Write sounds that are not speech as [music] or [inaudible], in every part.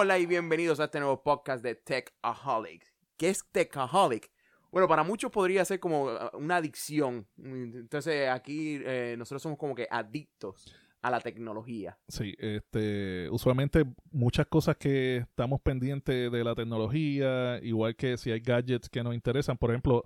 Hola y bienvenidos a este nuevo podcast de Techaholic. ¿Qué es Techaholic? Bueno, para muchos podría ser como uh, una adicción. Entonces aquí eh, nosotros somos como que adictos a la tecnología. Sí, este, usualmente muchas cosas que estamos pendientes de la tecnología, igual que si hay gadgets que nos interesan, por ejemplo,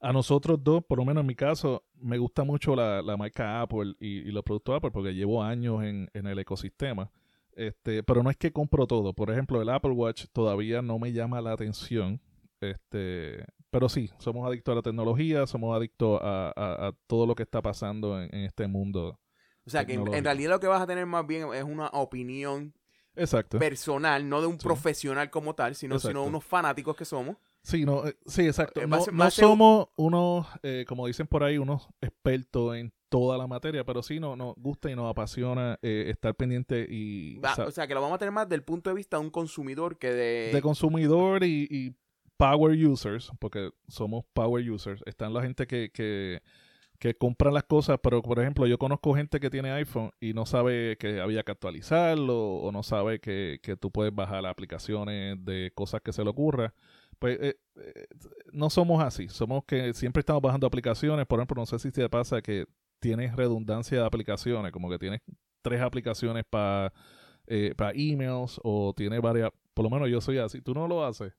a nosotros dos, por lo menos en mi caso, me gusta mucho la, marca Apple y, los productos Apple porque llevo años en, el ecosistema. Este, pero no es que compro todo. Por ejemplo, el Apple Watch todavía no me llama la atención. Este, pero sí, somos adictos a la tecnología, somos adictos a, todo lo que está pasando en, este mundo. O sea, que en, realidad lo que vas a tener más bien es una opinión Exacto. personal, no de un profesional como tal, sino, sino unos fanáticos que somos Sí, no, eh, sí, exacto. Eh, no, somos unos, eh, como dicen por ahí, unos expertos en toda la materia, pero sí nos, nos gusta y nos apasiona estar pendiente y... o sea, que lo vamos a tener más del punto de vista de un consumidor que de... De consumidor y, power users, porque somos power users. Están la gente que, que, que compra las cosas, pero por ejemplo, yo conozco gente que tiene iPhone y no sabe que había que actualizarlo o no sabe que, que tú puedes bajar aplicaciones de cosas que se le ocurra pues eh, eh, no somos así. Somos que siempre estamos bajando aplicaciones. Por ejemplo, no sé si te pasa que tienes redundancia de aplicaciones, como que tienes tres aplicaciones para eh, para emails o tienes varias. Por lo menos yo soy así. ¿Tú no lo haces?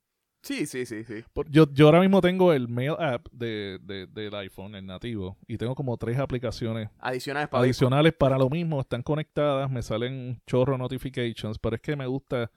Sí, sí, sí, sí. Yo, yo ahora mismo tengo el Mail app de, del iPhone, el nativo, y tengo como tres aplicaciones adicionales para, adicionales para lo mismo. Están conectadas, me salen chorro notifications, pero es que me gusta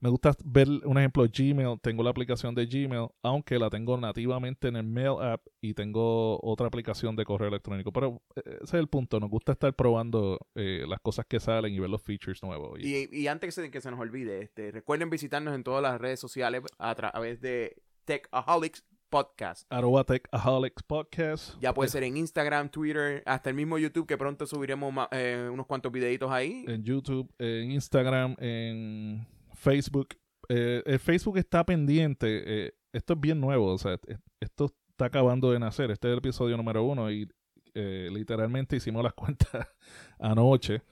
me gusta ver un ejemplo Gmail, tengo la aplicación de Gmail, aunque la tengo nativamente en el Mail app y tengo otra aplicación de correo electrónico. Pero eh, ese es el punto, nos gusta estar probando eh, las cosas que salen y ver los features nuevos. Y, antes que se, que se nos olvide, este, recuerden visitarnos en todas las redes sociales a través de Techaholics Podcast. Arroba Techaholics Podcast. Ya puede ser en Instagram, Twitter, hasta el mismo YouTube, que pronto subiremos eh, unos cuantos videitos ahí. En YouTube, en Instagram, en Facebook. Eh, el Facebook está pendiente. Eh, esto es bien nuevo. O sea, esto está acabando de nacer. Este es el episodio número uno y eh, literalmente hicimos las [laughs] cuentas anoche.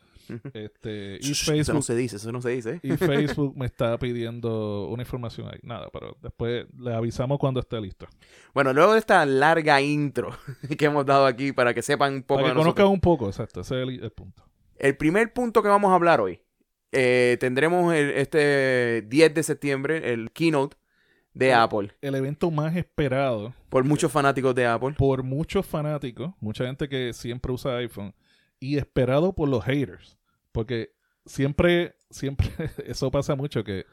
Este, y Facebook, eso no se dice, eso no se dice. Y Facebook me está pidiendo una información ahí. Nada, pero después le avisamos cuando esté listo. Bueno, luego de esta larga intro [laughs] que hemos dado aquí para que sepan un poco. Para que conozcan un poco, exacto. Ese es el punto. El primer punto que vamos a hablar hoy eh, tendremos este 10 de septiembre el keynote de Apple. El evento más esperado. Por muchos fanáticos de Apple. Por muchos fanáticos, mucha gente que siempre usa iPhone. Y esperado por los haters. Porque siempre, siempre, [laughs] eso pasa mucho que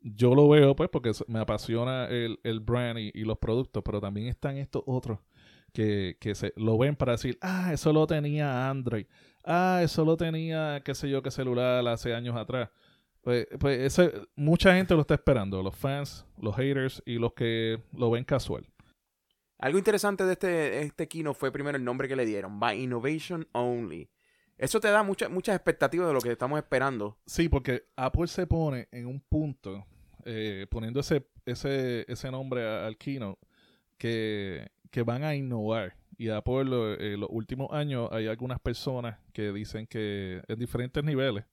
yo lo veo pues porque me apasiona el, el brand y, los productos, pero también están estos otros que, que se lo ven para decir, ah, eso lo tenía Android ah, eso lo tenía, qué sé yo, qué celular hace años atrás. Pues, pues mucha gente lo está esperando, los fans, los haters y los que lo ven casual. Algo interesante de este, este kino fue primero el nombre que le dieron, By Innovation Only. Eso te da muchas muchas expectativas de lo que estamos esperando. Sí, porque Apple se pone en un punto, eh, poniendo ese, ese, ese nombre al kino, que, que van a innovar. Y Apple, en eh, los últimos años, hay algunas personas que dicen que en diferentes niveles,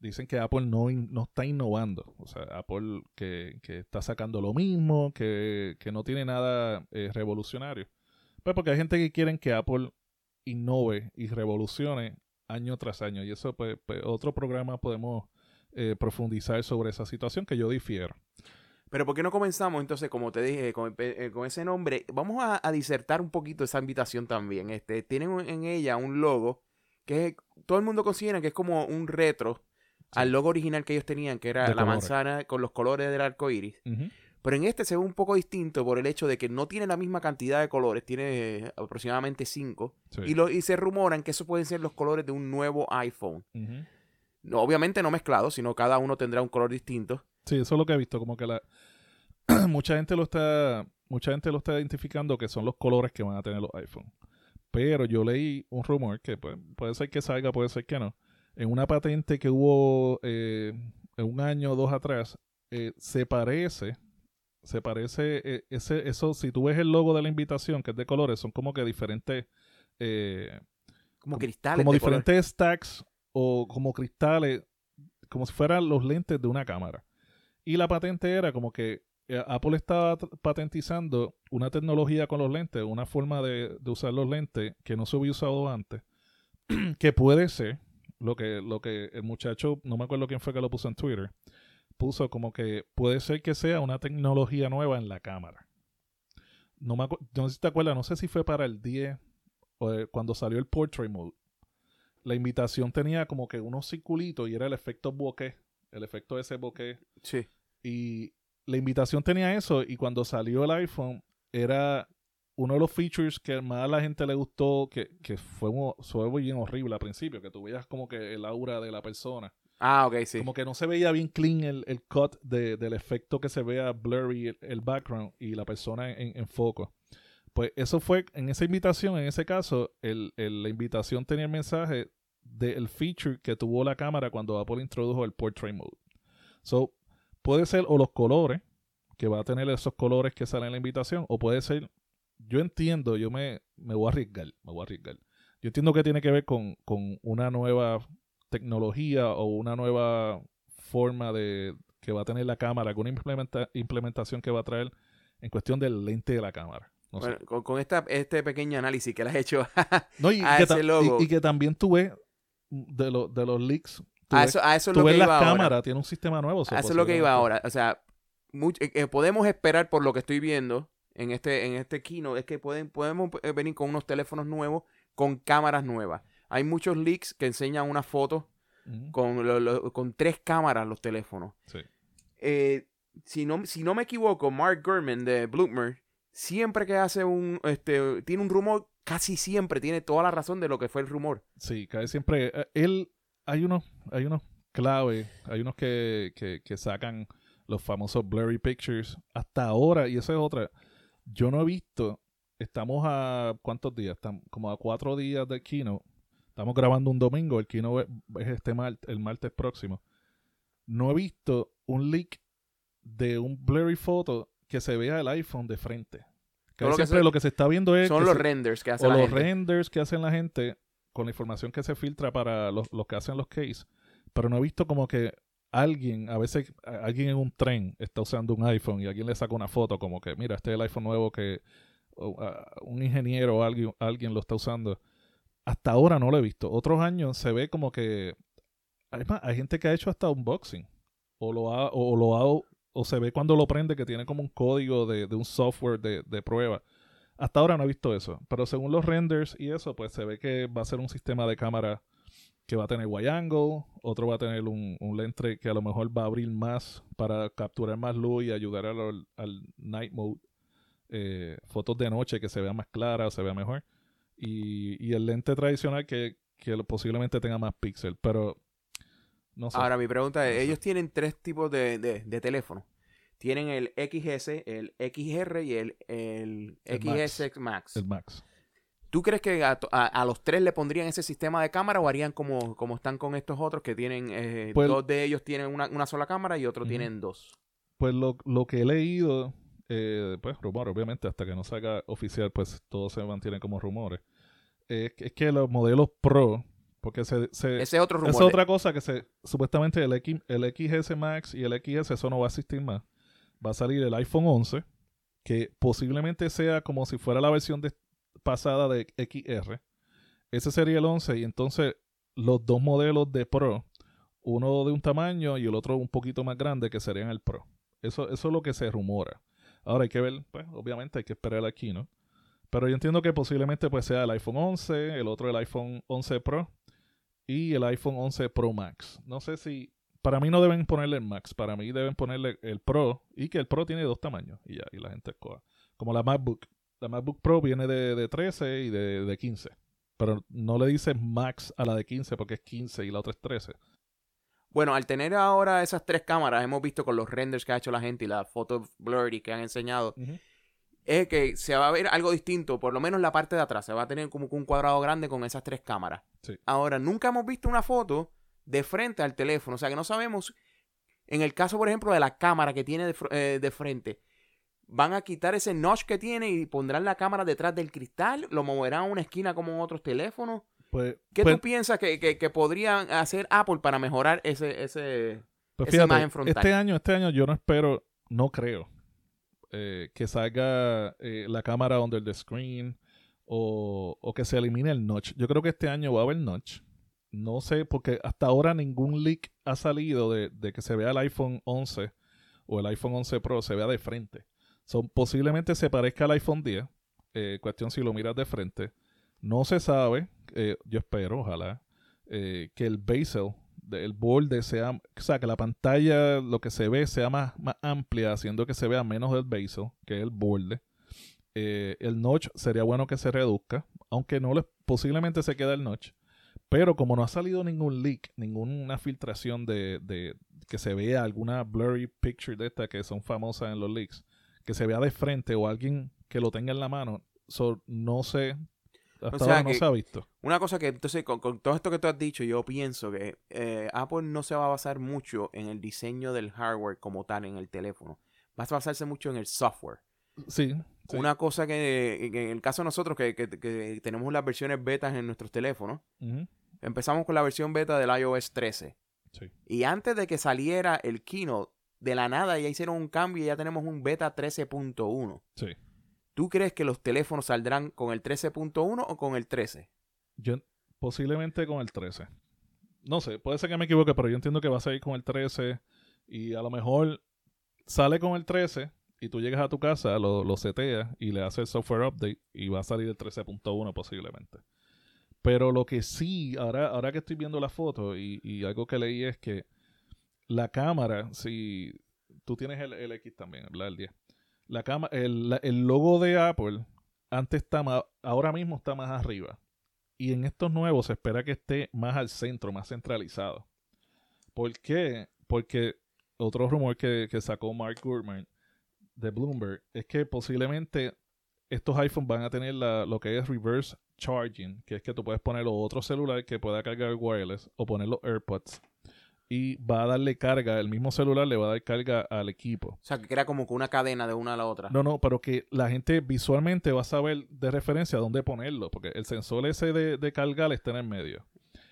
dicen que Apple no, no está innovando. O sea, Apple que, está sacando lo mismo, que, no tiene nada eh, revolucionario. Pues porque hay gente que quiere que Apple innove y revolucione año tras año. Y eso, pues, pues otro programa podemos eh, profundizar sobre esa situación que yo difiero. Pero ¿por qué no comenzamos entonces, como te dije, con, eh, ese nombre? Vamos a, disertar un poquito esa invitación también. Este, tienen en ella un logo que todo el mundo considera que es como un retro al logo original que ellos tenían, que era la manzana con los colores del arco iris. Pero en este se ve un poco distinto por el hecho de que no tiene la misma cantidad de colores, tiene aproximadamente cinco. Y, lo, y se rumoran que esos pueden ser los colores de un nuevo iPhone. no, obviamente no mezclados, sino cada uno tendrá un color distinto. Sí, eso es lo que he visto, como que la [clears throat] mucha gente lo está mucha gente lo está identificando que son los colores que van a tener los iPhone. Pero yo leí un rumor que pues, puede ser que salga, puede ser que no. En una patente que hubo eh, un año o dos atrás, eh, se parece, se parece, eh, ese, eso, si tú ves el logo de la invitación, que es de colores, son como que diferentes... como cristales. Como diferentes stacks o como cristales como si fueran los lentes de una cámara. Y la patente era como que Apple estaba patentizando una tecnología con los lentes, una forma de, usar los lentes que no se había usado antes, [clears throat] que puede ser lo que, lo que el muchacho, no me acuerdo quién fue que lo puso en Twitter, puso como que puede ser que sea una tecnología nueva en la cámara. No, me no sé si te acuerdas, no sé si fue para el 10 o eh, cuando salió el Portrait Mode. La invitación tenía como que unos circulitos y era el efecto bokeh, el efecto ese bokeh. Sí. Y la invitación tenía eso y cuando salió el iPhone era uno de los features que más a la gente le gustó, que, que fue, fue bien horrible al principio, que tú veías como que el aura de la persona. Ah, ok, sí. Como que no se veía bien clean el, el cut del efecto que se vea blurry el, background y la persona en, foco. Pues eso fue, en esa invitación, en ese caso, el, la invitación tenía el mensaje del feature que tuvo la cámara cuando Apple introdujo el Portrait Mode. So, puede ser o los colores, que va a tener esos colores que salen en la invitación, o puede ser, yo entiendo, yo me, me voy a arriesgar, me voy a arriesgar. Yo entiendo que tiene que ver con, una nueva tecnología o una nueva forma de que va a tener la cámara, alguna implementa, implementación que va a traer en cuestión del lente de la cámara. bueno, con, esta, este pequeño análisis que le has hecho [laughs] no, y, que y, que también tuve de, de los leaks a eso, a eso es lo que iba cámara, tiene un sistema nuevo. A eso es lo que iba ahora. O sea, eh, eh, podemos esperar por lo que estoy viendo en este, en este kino, es que pueden, podemos eh, venir con unos teléfonos nuevos, con cámaras nuevas. Hay muchos leaks que enseñan una foto con, con tres cámaras los teléfonos. Sí. si, no, si no me equivoco, Mark Gurman de Bloomberg, siempre que hace un, este, tiene un rumor, casi siempre tiene toda la razón de lo que fue el rumor. Sí, casi siempre. Él hay unos, hay unos clave, hay unos que, que, sacan los famosos blurry pictures. Hasta ahora, y esa es otra, yo no he visto, estamos a cuántos días, estamos como a cuatro días del kino. Estamos grabando un domingo, el kino es, este el martes próximo. No he visto un leak de un blurry photo que se vea el iPhone de frente. lo que, se, lo que se está viendo es. Son los renders que hacen o los renders que hacen la gente con la información que se filtra para los, que hacen los cases, pero no he visto como que alguien, a veces alguien en un tren está usando un iPhone y alguien le saca una foto como que, mira, este es el iPhone nuevo que un ingeniero o alguien, alguien lo está usando. Hasta ahora no lo he visto. Otros años se ve como que... Además, hay gente que ha hecho hasta unboxing. O lo ha, o lo ha, o se ve cuando lo prende que tiene como un código de, un software de, de prueba. Hasta ahora no he visto eso, pero según los renders y eso, pues se ve que va a ser un sistema de cámara que va a tener wide angle, otro va a tener un, lente que a lo mejor va a abrir más para capturar más luz y ayudar al, night mode. Eh, fotos de noche que se vea más clara, se vea mejor. Y, el lente tradicional que, posiblemente tenga más píxeles, pero no sé. Ahora mi pregunta es, ellos tienen tres tipos de, de teléfono tienen el XS, el XR y el, el, XS Max. El Max. ¿Tú crees que a, los tres le pondrían ese sistema de cámara o harían como, como están con estos otros que tienen, eh, pues dos de ellos tienen una, sola cámara y otros tienen dos? Pues lo, que he leído, eh, pues rumores, obviamente hasta que no salga oficial, pues todo se mantiene como rumores. es que los modelos Pro, porque se, ese otro rumor. Esa es otra cosa que se, supuestamente el, X, el XS Max y el XS, eso no va a existir más va a salir el iPhone 11, que posiblemente sea como si fuera la versión pasada de XR. Ese sería el 11 y entonces los dos modelos de Pro, uno de un tamaño y el otro un poquito más grande que serían el Pro. Eso, eso es lo que se rumora. Ahora hay que ver, pues obviamente hay que esperar aquí, ¿no? Pero yo entiendo que posiblemente pues sea el iPhone 11, el otro el iPhone 11 Pro y el iPhone 11 Pro Max. No sé si para mí no deben ponerle el Max, para mí deben ponerle el Pro y que el Pro tiene dos tamaños y ya, y la gente escoja. Como la MacBook. La MacBook Pro viene de, 13 y de, 15. Pero no le dice Max a la de 15 porque es 15 y la otra es 13. Bueno, al tener ahora esas tres cámaras, hemos visto con los renders que ha hecho la gente y las fotos blurry que han enseñado, es que se va a ver algo distinto, por lo menos la parte de atrás. Se va a tener como un cuadrado grande con esas tres cámaras. Ahora, nunca hemos visto una foto de frente al teléfono. O sea que no sabemos, en el caso, por ejemplo, de la cámara que tiene de, eh, frente, van a quitar ese notch que tiene y pondrán la cámara detrás del cristal, lo moverán a una esquina como en otros teléfonos. Pues, ¿Qué pues- tú piensas que, que, que podrían hacer Apple para mejorar ese, ese... Pues Esa fíjate, imagen frontal. este año, este año yo no espero, no creo eh, que salga eh, la cámara under the screen o, o que se elimine el notch. Yo creo que este año va a haber notch. No sé, porque hasta ahora ningún leak ha salido de, que se vea el iPhone 11 o el iPhone 11 Pro, se vea de frente. So, posiblemente se parezca al iPhone 10. eh, cuestión si lo miras de frente. No se sabe, eh, yo espero, ojalá, eh, que el bezel del borde sea, o sea, que la pantalla, lo que se ve, sea más, más amplia, haciendo que se vea menos del bezel, que es el borde. El notch sería bueno que se reduzca, aunque no le, posiblemente se quede el notch. Pero como no ha salido ningún leak, ninguna filtración de, de que se vea alguna blurry picture de esta que son famosas en los leaks, que se vea de frente o alguien que lo tenga en la mano, so, no sé, hasta sea ahora no que- se ha visto. Una cosa que entonces con, con todo esto que tú has dicho, yo pienso que eh, Apple no se va a basar mucho en el diseño del hardware como tal en el teléfono. Va a basarse mucho en el software. Sí, sí. Una cosa que, que en el caso de nosotros que, que- que tenemos las versiones betas en nuestros teléfonos, empezamos con la versión beta del iOS 13. sí. Y antes de que saliera el Keynote, de la nada ya hicieron un cambio y ya tenemos un beta 13.1. Sí. ¿Tú crees que los teléfonos saldrán con el 13.1 o con el 13? Yo, posiblemente con el 13. No sé, puede ser que me equivoque, pero yo entiendo que va a salir con el 13 y a lo mejor sale con el 13 y tú llegas a tu casa, lo, lo seteas y le haces el software update y va a salir el 13.1 posiblemente. Pero lo que sí, ahora, ahora que estoy viendo la foto y, algo que leí es que la cámara, si tú tienes el, el X también, ¿verdad? El 10. La cama, el, el logo de Apple antes está más, ahora mismo está más arriba. Y en estos nuevos se espera que esté más al centro, más centralizado. ¿Por qué? Porque otro rumor que, que sacó Mark Gurman de Bloomberg es que posiblemente estos iPhones van a tener la- lo que es reverse charging, que es que tú puedes poner otro celular que pueda cargar wireless o poner los AirPods y va a darle carga, el mismo celular le va a dar carga al equipo. O sea, que crea como que una cadena de una a la otra. No, no, pero que la gente visualmente va a saber de referencia dónde ponerlo, porque el sensor ese de, de cargar está en el medio.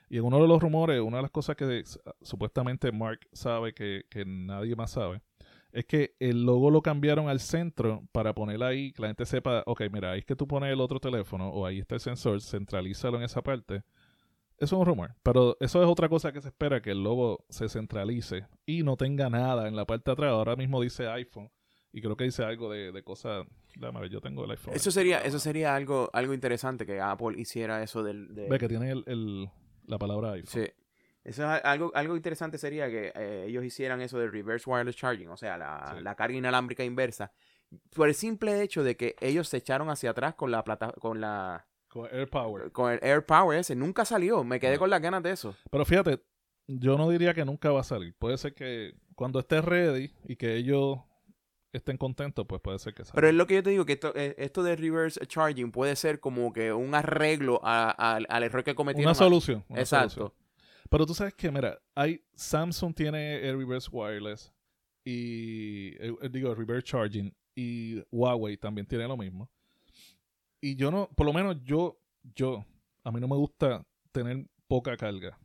Y en uno de los rumores, una de las cosas que supuestamente Mark sabe que, que nadie más sabe, es que el logo lo cambiaron al centro para poner ahí, que la gente sepa, ok, mira, ahí es que tú pones el otro teléfono o ahí está el sensor, centralízalo en esa parte. Eso es un rumor, pero eso es otra cosa que se espera, que el logo se centralice y no tenga nada en la parte de atrás. Ahora mismo dice iPhone y creo que dice algo de, de cosas... Déjame ver, yo tengo el iPhone. Eso sería, eso sería algo, algo interesante que Apple hiciera eso del. de- Ve que tiene el, el- la palabra iPhone. Sí. Eso es algo, algo interesante sería que eh, ellos hicieran eso de reverse wireless charging, o sea, la, Sí. la carga inalámbrica inversa, por el simple hecho de que ellos se echaron hacia atrás con la plata, con la, Con AirPower. con el Air Power ese, nunca salió, me quedé No. con las ganas de eso. Pero fíjate, yo no diría que nunca va a salir. Puede ser que cuando esté ready y que ellos estén contentos, pues puede ser que salga. Pero es lo que yo te digo, que esto, eh, esto de reverse charging puede ser como que un arreglo a- a- al error que cometieron. una solución. una Exacto. solución. Pero tú sabes que, mira, hay Samsung tiene el reverse wireless y eh, eh, digo reverse charging y Huawei también tiene lo mismo. Y yo no, por lo menos yo, yo, a mí no me gusta tener poca carga.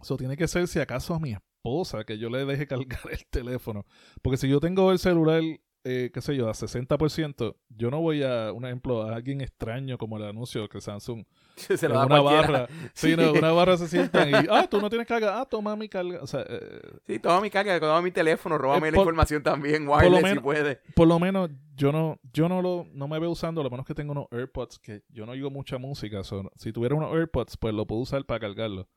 Eso tiene que ser si acaso a mi esposa que yo le deje [laughs] cargar el teléfono. Porque si yo tengo el celular, eh, qué sé yo, a 60%, yo no voy a, un ejemplo, a alguien extraño como el anuncio que Samsung [laughs] Se en lo da una cualquiera. barra. [laughs] Sí, no, una barra se sientan y, [laughs] ah, tú no tienes carga, ah, toma mi carga. O sea, eh, Sí, toma mi carga, toma mi teléfono, róbame Eh, la información también, wireless si puede. por lo menos yo no, yo no lo, no me veo usando, lo menos que tengo unos AirPods, que yo no oigo mucha música. so, si tuviera unos AirPods, pues lo puedo usar para cargarlo.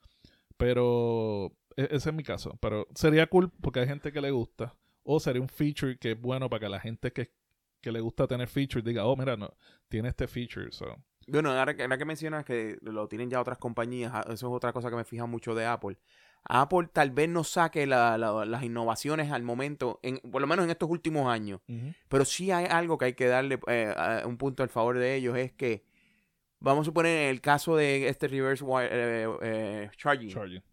Pero e- ese es mi caso. Pero sería cool porque hay gente que le gusta. O sería un feature que es bueno para que la gente que, que le gusta tener features diga, oh, mira, no, tiene este feature. So. Bueno, ahora que, ahora que mencionas que lo tienen ya otras compañías, ah, eso es otra cosa que me fija mucho de Apple. Apple tal vez no saque la- la- las innovaciones al momento, en, por lo menos en estos últimos años, pero sí hay algo que hay que darle eh, a- un punto al favor de ellos, es que, vamos a suponer en el caso de este reverse wire, eh, eh, charging, Charging.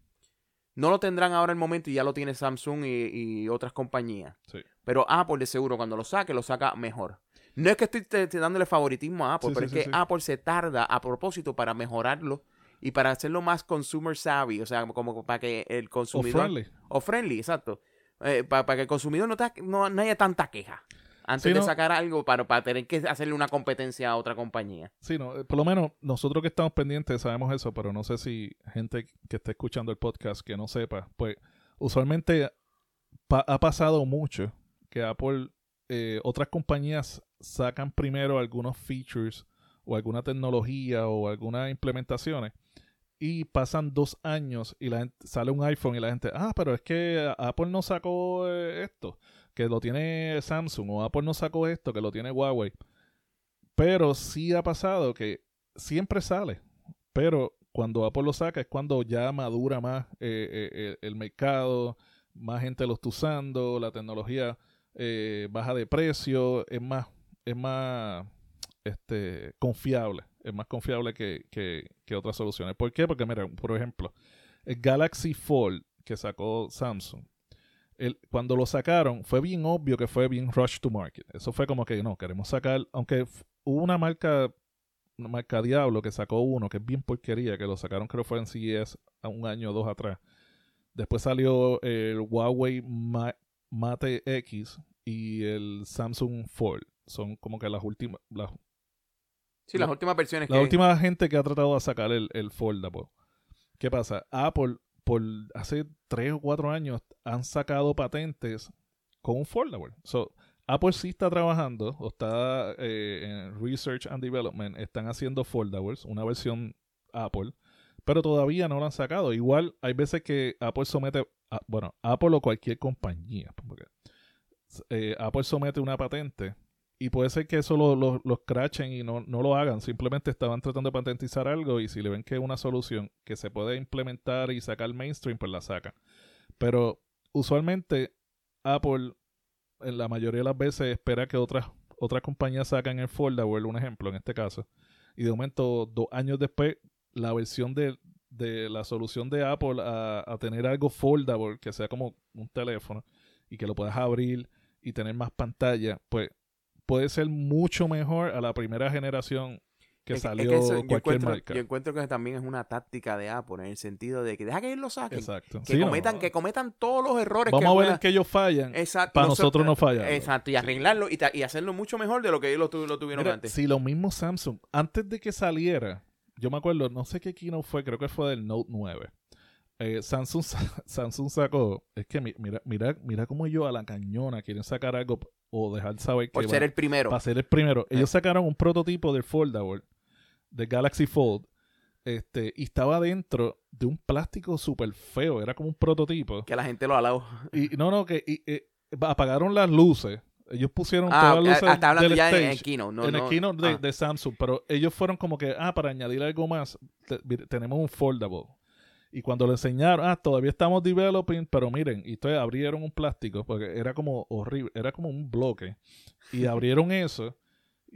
No lo tendrán ahora en el momento y ya lo tiene Samsung y, y otras compañías. Sí. Pero Apple de seguro cuando lo saque, lo saca mejor. No es que estoy te- te dándole favoritismo a Apple, Sí, pero sí, es que. Apple se tarda a propósito para mejorarlo y para hacerlo más consumer savvy, o sea, como para que el O consumidor... friendly. O friendly, exacto. Eh, para, que el consumidor no, ta- no, no haya tanta queja antes Sí, de no. sacar algo para, para tener que hacerle una competencia a otra compañía. Sí, no, eh, por lo menos nosotros que estamos pendientes sabemos eso, pero no sé si gente que esté escuchando el podcast que no sepa, pues usualmente pa- ha pasado mucho que Apple, eh, otras compañías sacan primero algunos features o alguna tecnología o algunas implementaciones y pasan dos años y la gente, sale un iPhone y la gente, ah, pero es que Apple no sacó eh, esto, que lo tiene Samsung, o Apple no sacó esto, que lo tiene Huawei. Pero sí ha pasado que siempre sale, pero cuando Apple lo saca es cuando ya madura más eh, eh, el mercado, más gente lo está usando, la tecnología eh, baja de precio, es más, es más este, confiable, es más confiable que, que, que otras soluciones. ¿Por qué? Porque, mira, por ejemplo, el Galaxy Fold que sacó Samsung, el- cuando lo sacaron, fue bien obvio que fue bien rush to market. Eso fue como que no, queremos sacar, aunque hubo una marca, una marca Diablo que sacó uno que es bien porquería, que lo sacaron creo fue en CES a un año o dos atrás. Después salió el Huawei Ma- Mate X y el Samsung Fold. Son como que las últimas, las, Sí, las últimas versiones la que... última gente que ha tratado de sacar el, el Foldable. ¿Qué pasa? Apple, por hace tres o cuatro años, han sacado patentes con un Foldable. So, Apple sí está trabajando, o está eh, en Research and Development, están haciendo Foldables, una versión Apple, pero todavía no lo han sacado. Igual hay veces que Apple somete, a- bueno, Apple o cualquier compañía, porque eh, Apple somete una patente y puede ser que eso lo, lo, lo scratchen y no, no lo hagan. Simplemente estaban tratando de patentizar algo y si le ven que es una solución que se puede implementar y sacar mainstream, pues la sacan. Pero usualmente Apple en la mayoría de las veces espera que otras, otras compañías sacan el foldable, un ejemplo en este caso. Y de momento, dos años después, la versión de, de la solución de Apple a, a tener algo foldable, que sea como un teléfono, y que lo puedas abrir y tener más pantalla, pues puede ser mucho mejor a la primera generación que Es- es salió eso yo cualquier encuentro, marca. Yo encuentro que también es una táctica de Apple en el sentido de que deja que ellos lo saquen. Exacto. Que, Sí, no, cometan, que cometan todos los errores Vamos que a ver puedan. qué ellos fallan. Exacto. para so- nosotros no fallar. Exacto, y arreglarlo y, hacerlo mucho mejor de lo que ellos lo, tu- lo tuvieron Mira, antes. si lo mismo Samsung, antes de que saliera, yo me acuerdo, no sé qué keynote fue, creo que fue del Note 9. Eh, Samsung, sa- [laughs] Samsung sacó, es que mi- mira, mira, mira cómo ellos a la cañona quieren sacar algo o dejar saber que por va- ser el primero. para ser el primero. Eh. Ellos sacaron un prototipo del Foldable, del Galaxy Fold, este, y estaba dentro de un plástico súper feo, era como un prototipo. Que la gente lo alabó. Y no, no, que y, eh, apagaron las luces. Ellos pusieron Ah, todas las luces hasta hablando del ya en, en stage Keynote. No, en el no- keynote de, ah. de Samsung, pero ellos fueron como que, ah, para añadir algo más, te- tenemos un foldable. Y cuando lo enseñaron, ah, todavía estamos developing, pero miren, y entonces abrieron un plástico, porque era como horrible, era como un bloque. Y [laughs] abrieron eso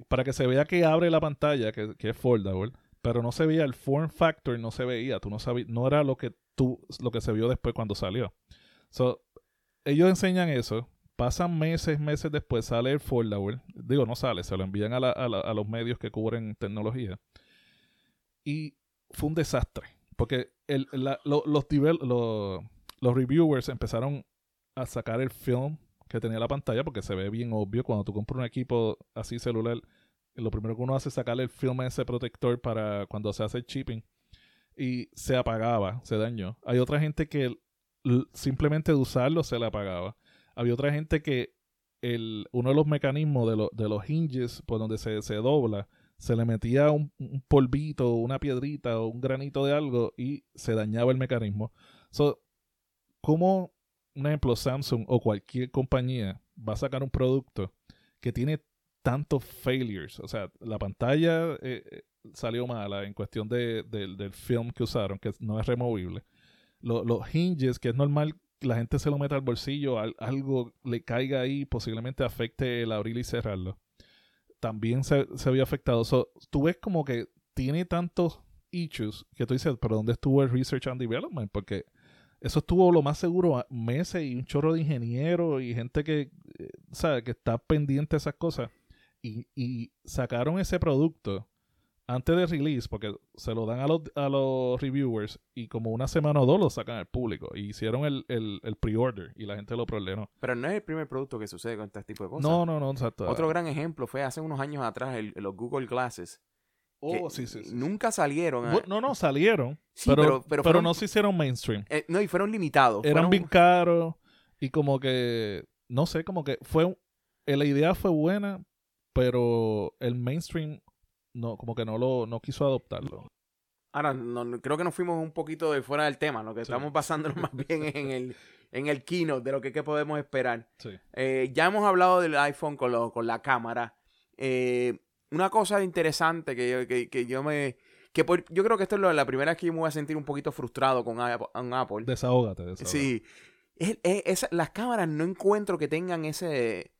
para que se vea que abre la pantalla, que, que es foldable, pero no se veía el form factor, no se veía, tú no sabías, no era lo que tú, lo que se vio después cuando salió. So, ellos enseñan eso, pasan meses, meses después, sale el foldable, digo, no sale, se lo envían a, la- a la- a los medios que cubren tecnología. Y fue un desastre, porque el, la- lo- los, lo- los reviewers empezaron a sacar el film que tenía la pantalla, porque se ve bien obvio cuando tú compras un equipo así celular, lo primero que uno hace es sacarle el film a ese protector para cuando se hace el shipping y se apagaba, se dañó. Hay otra gente que simplemente de usarlo se le apagaba. Había otra gente que el, uno de los mecanismos de, lo- de los hinges por donde se, se dobla, se le metía un, un polvito, una piedrita o un granito de algo y se dañaba el mecanismo. So, ¿Cómo, un ejemplo, Samsung o cualquier compañía va a sacar un producto que tiene tantos failures? O sea, la pantalla eh, eh, salió mala en cuestión de, del- film que usaron, que no es removible. Lo- los hinges, que es normal la gente se lo meta al bolsillo, al- algo le caiga ahí, posiblemente afecte el abrir y cerrarlo. También se, se vio afectado. So, tú ves como que tiene tantos issues que tú dices, pero ¿dónde estuvo el Research and Development? Porque eso estuvo lo más seguro meses y un chorro de ingenieros y gente que, eh, sabe, que está pendiente de esas cosas. Y sacaron ese producto antes de release, porque se lo dan a los, a los reviewers y como una semana o dos lo sacan al público. Y hicieron el, el, el pre-order y la gente lo preordenó. Pero no es el primer producto que sucede con este tipo de cosas. No, no, no, exacto. Otro gran ejemplo fue hace unos años atrás el- los Google Glasses. Oh, sí, sí, sí. Nunca salieron. No, no, salieron. Sí, pero, pero- pero pero, fueron- no se hicieron mainstream. Eh, no, y fueron limitados. Eran fueron- bien caros y como que, no sé, como que fue, eh, la idea fue buena, pero el mainstream no, como que no lo, no quiso adoptarlo. Ahora, no- no- creo que nos fuimos un poquito de fuera del tema, lo que Sí. estamos basándonos más bien en el, en el keynote de lo que, que podemos esperar. Sí. Eh, ya hemos hablado del iPhone con, lo- con la cámara. Eh, una cosa interesante que, yo- que, que yo me... Que por- yo creo que esto es lo- la primera vez que yo me voy a sentir un poquito frustrado con, Apple- con Apple. Desahógate, desahógate. Sí. Es- es- las cámaras no encuentro que tengan ese...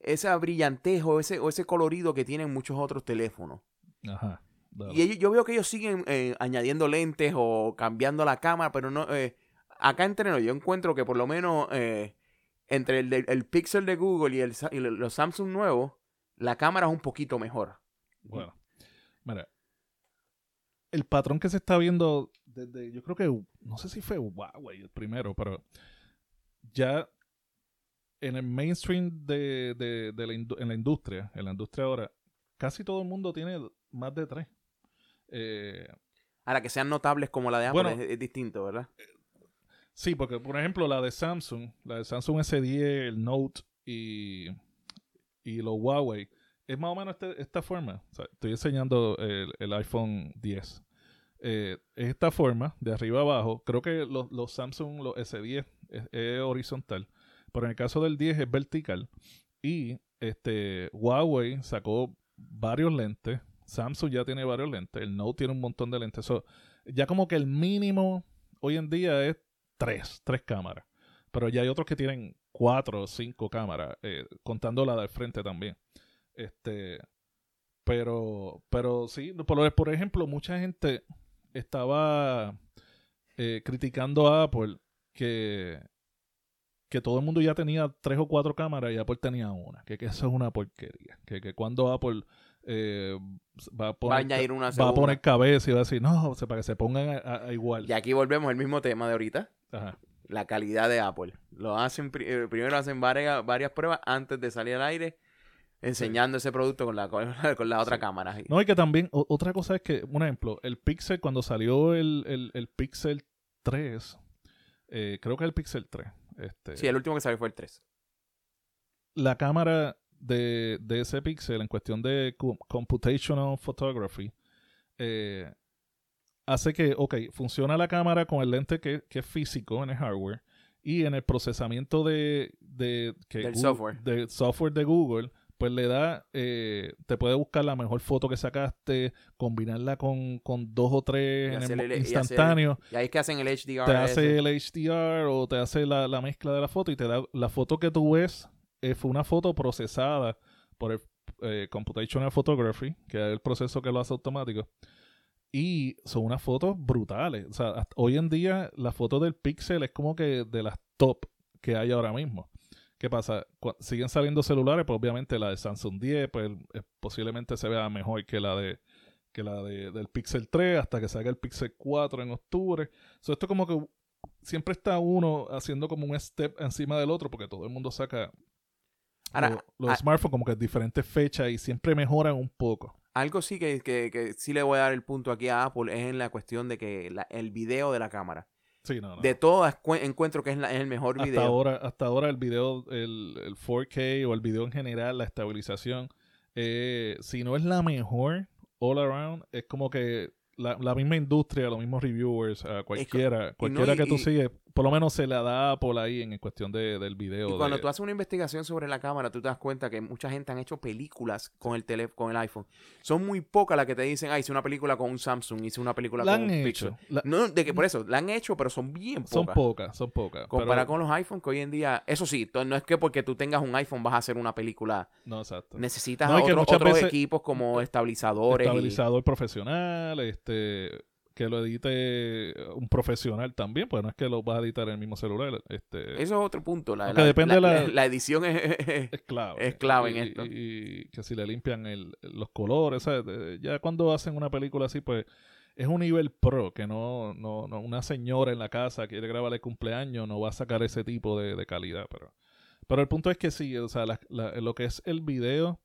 Esa brillantejo, ese, o ese colorido que tienen muchos otros teléfonos. Ajá. dale. Y ellos- yo veo que ellos siguen eh, añadiendo lentes o cambiando la cámara, pero no. eh, acá entre nos, yo encuentro que por lo menos eh, entre el, Pixel de Google y, el, y los Samsung nuevos, la cámara es un poquito mejor. Bueno, mira, el patrón que se está viendo desde, yo creo que, no sé si fue Huawei el primero, pero ya en el mainstream de, de- de la, en la industria, en la industria ahora, casi todo el mundo tiene más de tres. Eh, Ahora que sean notables como la de Apple Bueno. es, es distinto, ¿verdad? sí, porque por ejemplo la de Samsung, la de Samsung S10, el Note y, y los Huawei, es más o menos este- esta forma. O sea, estoy enseñando el, el iPhone 10. Eh, es esta forma, de arriba abajo. Creo que los, los Samsung, los S10, es, es horizontal. Pero en el caso del 10 es vertical. Y este Huawei sacó varios lentes. Samsung ya tiene varios lentes. El Note tiene un montón de lentes. Ya como que el mínimo hoy en día es tres, tres cámaras. Pero ya hay otros que tienen cuatro o cinco cámaras, eh, contando la del frente también. Este, pero, pero sí, por, por ejemplo, mucha gente estaba eh, criticando a Apple que, que todo el mundo ya tenía tres o cuatro cámaras y Apple tenía una. Que, que eso es una porquería. Que, que cuando Apple eh, va a Va a poner, añadir una va a poner cabeza y va a decir, no, o sea, para que se pongan a, a- a igual. Y aquí volvemos al mismo tema de ahorita. Ajá. La calidad de Apple. Lo hacen, eh, primero hacen varias, varias pruebas antes de salir al aire, enseñando ese producto con la, con la, [laughs] con la otra Sí. cámara. No, y que también, o- otra cosa es que, un ejemplo, el Pixel, cuando salió el, el, el Pixel 3, eh, creo que el Pixel 3, este, Sí, el último que salió fue el 3. la cámara de, de ese Pixel en cuestión de computational photography, eh, hace que, ok, funciona la cámara con el lente que, que es físico en el hardware y en el procesamiento de, de que Del software. del software de Google, pues le da, eh, te puede buscar la mejor foto que sacaste, combinarla con, con dos o tres en el mo- y ahí es que hacen el HDR. te hace ese. el HDR o te hace la, la mezcla de la foto y te da la foto que tú ves eh, fue una foto procesada por el eh, Computational Photography, que es el proceso que lo hace automático. Y son unas fotos brutales. O sea, hoy en día la foto del Pixel es como que de las top que hay ahora mismo. ¿Qué pasa? Siguen saliendo celulares, pues obviamente la de Samsung 10 pues eh, posiblemente se vea mejor que la de que la de, del Pixel 3 hasta que salga el Pixel 4 en octubre. So, esto como que siempre está uno haciendo como un step encima del otro porque todo el mundo saca Ahora, los a- smartphones como que en diferentes fechas y siempre mejoran un poco. Algo sí que, que, que sí le voy a dar el punto aquí a Apple es en la cuestión de que la- el video de la cámara. Sí, no, no. De todas cue- encuentro que es, la- es el mejor hasta video. ahora, hasta ahora el video, el, el 4K o el video en general, la estabilización, eh, si no es la mejor all around, es como que la, la misma industria, los mismos reviewers, a cualquiera, cualquiera y- que tú y- sigues, por lo menos se la da Apple ahí en cuestión de, del video. Y cuando tú haces una investigación sobre la cámara, tú te das cuenta que mucha gente han hecho películas con el tele, con el iPhone. Son muy pocas las que te dicen, ah, hice una película con un Samsung, hice una película la con han un hecho. Pixel. La- No, de que por eso, la han hecho, pero son bien pocas. son pocas, son pocas. Comparado pero- con los iPhones que hoy en día, eso sí, no es que porque tú tengas un iPhone vas a hacer una película. No, exacto. Necesitas No, otro- otros veces- equipos como estabilizadores. y- Estabilizador profesional, este que lo edite un profesional también, pues no es que lo vas a editar en el mismo celular. Este, Eso es otro punto. La, la- depende la- de la- edición es, es clave. es clave en esto. Y, que si le limpian el- los colores, ¿sabes? Eh, Ya cuando hacen una película así, pues es un nivel pro, que no, no, no una señora en la casa quiere grabar el cumpleaños, no va a sacar ese tipo de, de calidad. Pero, pero el punto es que sí, o sea, lo que es el video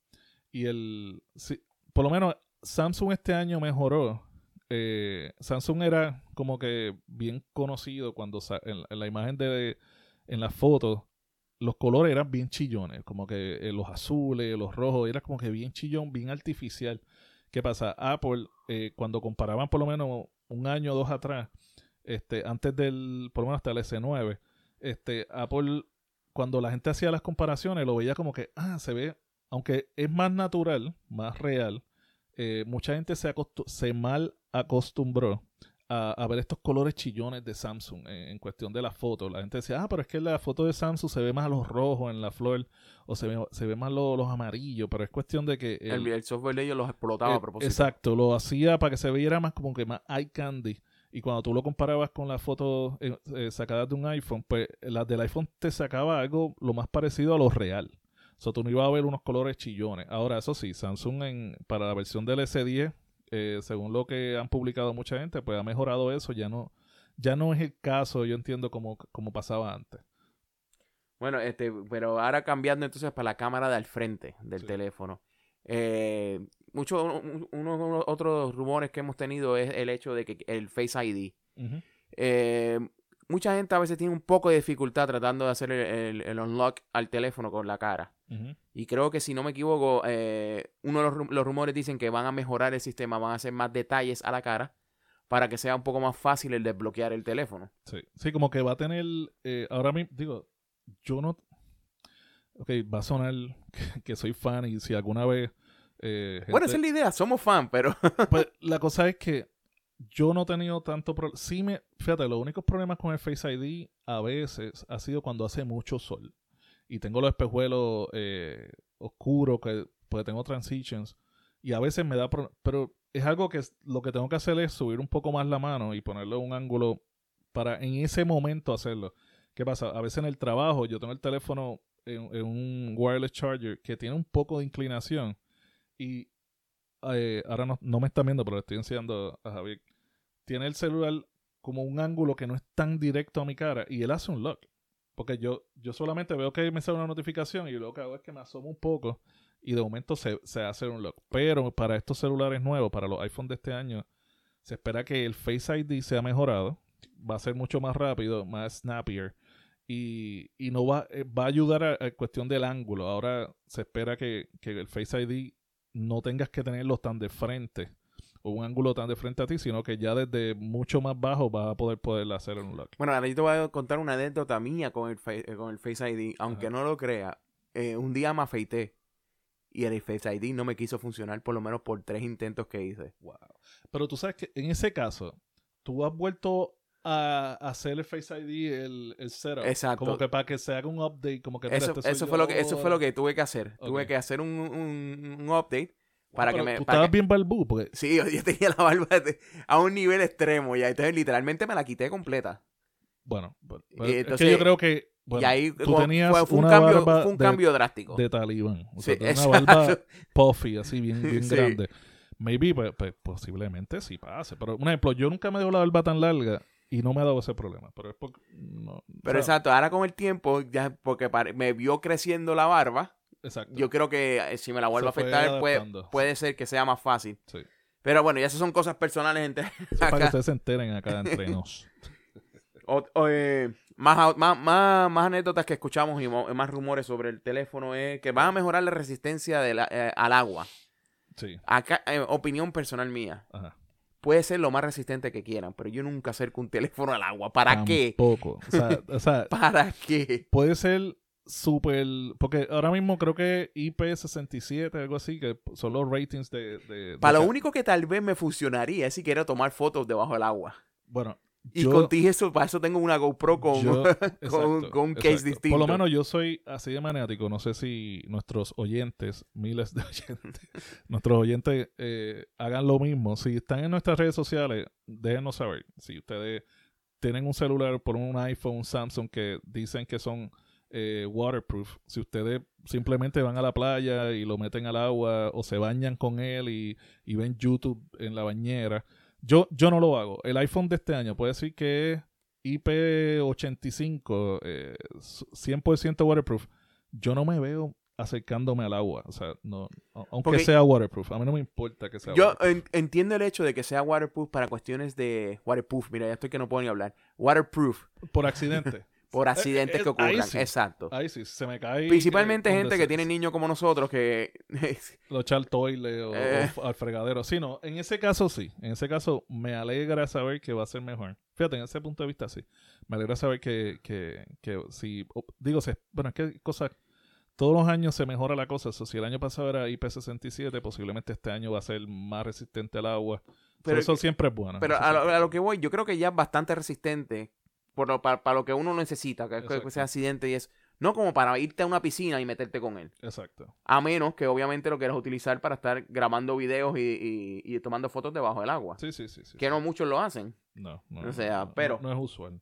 y el... sí, por lo menos Samsung este año mejoró. Eh, Samsung era como que bien conocido cuando en, la imagen de en las fotos los colores eran bien chillones, como que eh, los azules, los rojos, era como que bien chillón, bien artificial. ¿Qué pasa? Apple, eh, cuando comparaban por lo menos un año o dos atrás, este, antes del, por lo menos hasta el S9, este, Apple, cuando la gente hacía las comparaciones, lo veía como que, ah, se ve, aunque es más natural, más real, mucha gente se, se mal acostumbró a, a ver estos colores chillones de Samsung en, en cuestión de la foto. La gente decía, ah, pero es que la foto de Samsung se ve más los rojos en la flor o se ve, se ve más lo- los amarillos, pero es cuestión de que... el, el software de ellos los explotaba eh, a propósito. Exacto, lo hacía para que se viera más como que más eye candy. Y cuando tú lo comparabas con las fotos eh, eh, sacadas de un iPhone, pues las del iPhone te sacaba algo lo más parecido a lo real. O sea, tú no ibas a ver unos colores chillones. Ahora, eso sí, Samsung en, para la versión del S10, eh, según lo que han publicado mucha gente, pues ha mejorado eso. Ya no, ya no es el caso, yo entiendo, como, como pasaba antes. Bueno, este, pero ahora cambiando entonces para la cámara de al frente del Sí. teléfono. Eh, muchos, uno, otros rumores que hemos tenido es el hecho de que el Face ID. Eh, mucha gente a veces tiene un poco de dificultad tratando de hacer el, el- el unlock al teléfono con la cara. Y creo que si no me equivoco, eh, uno de los, rum- los rumores dicen que van a mejorar el sistema, van a hacer más detalles a la cara para que sea un poco más fácil el desbloquear el teléfono. Sí, sí, como que va a tener, eh, ahora mismo, digo, yo no, ok, va a sonar [laughs] que, que soy fan y si alguna vez... eh, Bueno, esa es la idea, somos fan, pero [laughs] pues, la cosa es que yo no he tenido tanto problema. Sí me, fíjate, los únicos problemas con el Face ID a veces ha sido cuando hace mucho sol. Y tengo los espejuelos eh, oscuros, que pues tengo transitions. Y a veces me da pro- pero es algo que lo que tengo que hacer es subir un poco más la mano y ponerlo en un ángulo para en ese momento hacerlo. ¿Qué pasa? A veces en el trabajo yo tengo el teléfono en, en un wireless charger que tiene un poco de inclinación y eh, ahora no, no me están viendo, pero le estoy enseñando a Javier. Tiene el celular como un ángulo que no es tan directo a mi cara y él hace un lock. Porque yo, yo solamente veo que me sale una notificación y lo que hago es que me asomo un poco y de momento se, se hace un lock. Pero para estos celulares nuevos, para los iPhone de este año, se espera que el Face ID sea mejorado. Va a ser mucho más rápido, más snappier. Y, y no va, eh, va a ayudar a, a cuestión del ángulo. Ahora se espera que, que el Face ID no tengas que tenerlo tan de frente un ángulo tan de frente a ti, sino que ya desde mucho más bajo vas a poder poder hacer un lock. Bueno, ahora yo te voy a contar una anécdota mía con el, fa- eh, con el Face ID. Aunque Ajá. no lo crea, eh, un día me afeité y el Face ID no me quiso funcionar por lo menos por tres intentos que hice. Wow. Pero tú sabes que en ese caso, tú has vuelto a hacer el Face ID el, el setup. Exacto. Como que para que se haga un update, como que Eso, este eso, fue lo que, eso fue lo que tuve que hacer. Tuve que hacer un, un- un update para que me... Tú para estabas que- bien balbú, porque Sí, yo, yo tenía la barba de- a un nivel extremo ya. Entonces literalmente me la quité completa. bueno, bueno, Y pero es entonces- que yo creo que bueno, y ahí tú tenías fue, fue un una cambio, barba fue un de, cambio drástico. de talibán. O sea, Sí, una barba puffy, así bien, bien Sí. grande. Maybe, pues, pues, posiblemente sí pase. Pero, un ejemplo, yo nunca me dejo la barba tan larga y no me ha dado ese problema. Pero es porque. No, Pero o sea, exacto, ahora con el tiempo, ya porque me vio creciendo la barba, exacto. yo creo que eh, si me la vuelvo a fue afectar puede, adaptando. puede ser que sea más fácil. Sí. Pero bueno, ya esas son cosas personales entre [laughs] Eso es para que acá. ustedes se enteren acá entre nos. [laughs] O- o, eh, más, más, más, más anécdotas que escuchamos y mo- más rumores sobre el teléfono es que van a mejorar la resistencia de la- eh, al agua. Sí. Acá, eh, opinión personal mía. Ajá. Puede ser lo más resistente que quieran, pero yo nunca acerco un teléfono al agua. ¿Para qué? Tampoco. O sea, o sea, [laughs] ¿Para qué? puede ser súper. Porque ahora mismo creo que IP67, algo así, que son los ratings de. de- de Para lo único que tal vez me funcionaría es si quiero tomar fotos debajo del agua. Bueno, Y yo- contigo eso, para eso tengo una GoPro con, yo- [laughs] con, exacto, con un case distinto. Por lo menos yo soy así de maniático. No sé si nuestros oyentes, miles de oyentes, [laughs] nuestros oyentes eh, hagan lo mismo. Si están en nuestras redes sociales, déjenos saber. Si ustedes tienen un celular por un iPhone, un Samsung que dicen que son eh, waterproof, si ustedes simplemente van a la playa y lo meten al agua o se bañan con él y, y ven YouTube en la bañera, yo, yo no lo hago. El iPhone de este año puede decir que es IP85, eh, 100% waterproof. Yo no me veo acercándome al agua. O sea, no, aunque sea waterproof. A mí no me importa que sea Yo waterproof. entiendo el hecho de que sea waterproof para cuestiones de waterproof. Mira, ya estoy que no puedo ni hablar. Waterproof Por accidente. [laughs] por accidentes eh, que ahí ocurran. sí. Exacto. Ahí sí, se me cae. Principalmente eh, gente que tiene niños como nosotros que [laughs] Lo echa al toile o, Eh. al fregadero. Sí, no. En ese caso sí. En ese caso me alegra saber que va a ser mejor. Fíjate, en ese punto de vista sí. Me alegra saber que, que, que si. digo, se, bueno, es que cosa. Todos los años se mejora la cosa. So, si el año pasado era IP67, posiblemente este año va a ser más resistente al agua. So, Pero- eso siempre es bueno. Pero Eso a lo, siempre- a lo que voy, yo creo que ya es bastante resistente por lo, para, para lo que uno necesita, que, es Exacto. sea accidente y es no como para irte a una piscina y meterte con él. Exacto. A menos que obviamente lo quieras utilizar para estar grabando videos y, y- y tomando fotos debajo del agua. Sí, sí, sí. sí, Que sí. no muchos lo hacen. No, no, o sea, no, pero- No, no es usual.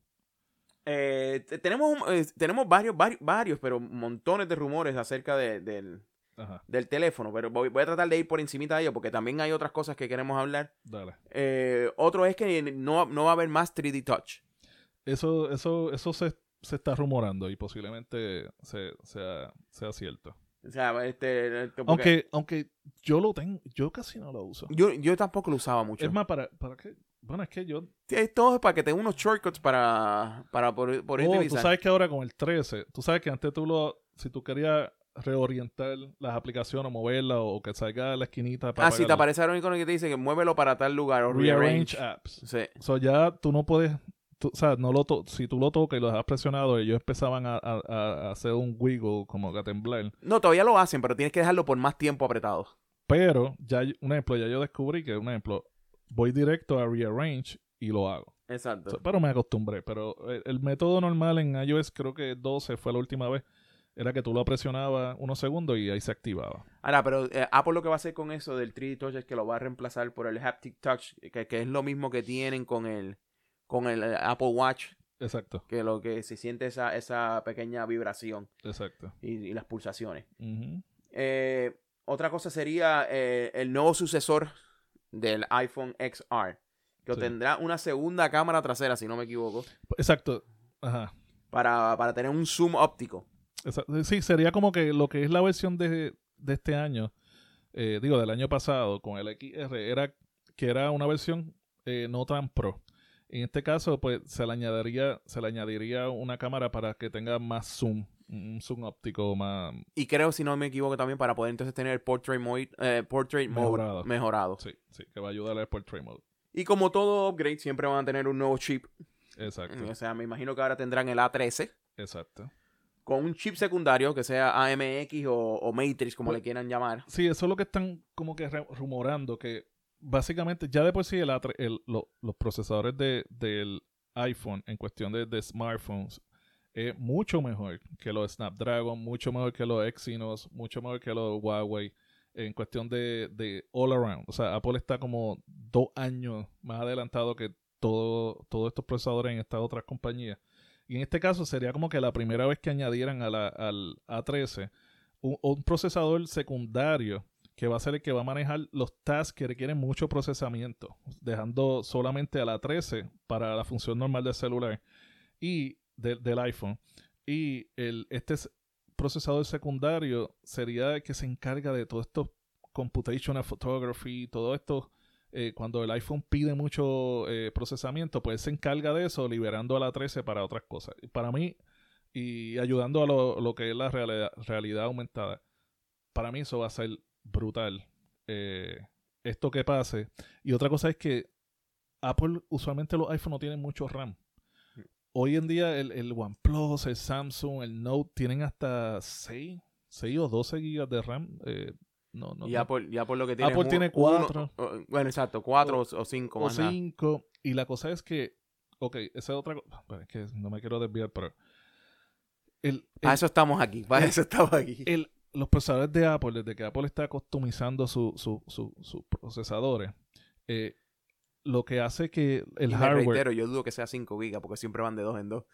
Eh, te- tenemos eh, tenemos varios, varios, varios, pero montones de rumores acerca de- del, Ajá, del teléfono. Pero voy, voy a tratar de ir por encimita de ello porque también hay otras cosas que queremos hablar. dale. Eh, otro es que no, no va a haber más 3D Touch. Eso, eso, eso se, se está rumorando y posiblemente se- sea, sea cierto. O sea, este, porque- Aunque, aunque yo lo tengo, yo casi no lo uso. Yo, yo tampoco lo usaba mucho. Es más, para, para qué? Bueno, es que yo. Sí, todo es para que te unos shortcuts para, para poder, poder Oh, tú sabes que ahora con el 13, tú sabes que antes tú lo. Si tú querías reorientar las aplicaciones o moverlas o que salga a la esquinita para. ah, si te apagarla, aparece el icono que te dice que muévelo para tal lugar o rearrange. Rearrange apps. Sí. So ya tú no puedes. Tú, o sea, no lo to- si tú lo tocas y lo has presionado, ellos empezaban a, a- a hacer un wiggle, como que a temblar. No, todavía lo hacen, pero tienes que dejarlo por más tiempo apretado. Pero, ya, un ejemplo, ya yo descubrí que, un ejemplo, voy directo a rearrange y lo hago. Exacto. So, pero me acostumbré. Pero el, el método normal en iOS, creo que 12 fue la última vez, era que tú lo presionabas unos segundos y ahí se activaba. Ahora, pero eh, Apple lo que va a hacer con eso del 3D Touch es que lo va a reemplazar por el Haptic Touch, que, que es lo mismo que tienen con el con el eh, Apple Watch, Exacto, que lo que se siente esa, esa pequeña vibración exacto. y, y las pulsaciones. Eh, otra cosa sería eh, el nuevo sucesor del iPhone XR, que Sí. tendrá una segunda cámara trasera, si no me equivoco, Exacto. Ajá. para, para tener un zoom óptico. Exacto. Sí, sería como que lo que es la versión de, de este año, eh, digo, del año pasado con el XR, era que era una versión eh, no tan pro. En este caso, pues se le añadiría, se le añadiría una cámara para que tenga más zoom, un zoom óptico más, Y creo, si no me equivoco, también para poder entonces tener el Portrait Mode, eh, portrait mode Mejorado. mejorado. sí, sí, que va a ayudar al portrait mode. Y como todo upgrade, siempre van a tener un nuevo chip. Exacto, O sea, me imagino que ahora tendrán el A13 exacto. con un chip secundario que sea AMX o, o Matrix, como Pues- le quieran llamar. Sí, eso es lo que están como que rumorando, que básicamente ya de por sí el, A3 el- lo- los procesadores de, del iPhone en cuestión de, de smartphones es mucho mejor que los Snapdragon, mucho mejor que los Exynos, mucho mejor que los Huawei en cuestión de, de all around. O sea, Apple está como dos años más adelantado que todo, todos estos procesadores en estas otras compañías. Y en este caso sería como que la primera vez que añadieran a la- al A13 un, un procesador secundario que va a ser el que va a manejar los tasks que requieren mucho procesamiento, dejando solamente a la 13 para la función normal del celular y de- del iPhone. Y el, este procesador secundario sería el que se encarga de todo esto computational photography, todo esto. cuando el iPhone pide mucho eh, procesamiento, pues se encarga de eso, liberando a la 13 para otras cosas. Para mí, y ayudando a lo, lo que es la realidad, realidad aumentada, para mí eso va a ser brutal. eh, esto que pase. Y otra cosa es que Apple, usualmente los iPhones no tienen mucho RAM. Hoy en día el, el OnePlus, el Samsung, el Note tienen hasta 6, 6 o 12 gigas de RAM. eh, no, no, y. Apple, y Apple lo que tiene Apple es tiene uno- cuatro. o- bueno, exacto, cuatro o, o cinco o más nada. 5. Y la cosa es que Ok, esa es otra cosa. Es que no me quiero desviar, pero. El, Para el- eso estamos aquí. Para eso estamos aquí. el- los procesadores de Apple, desde que Apple está customizando su- su- su- sus procesadores, eh, lo que hace que el Y hardware. reitero, yo dudo que sea 5 gigas porque siempre van de dos en dos.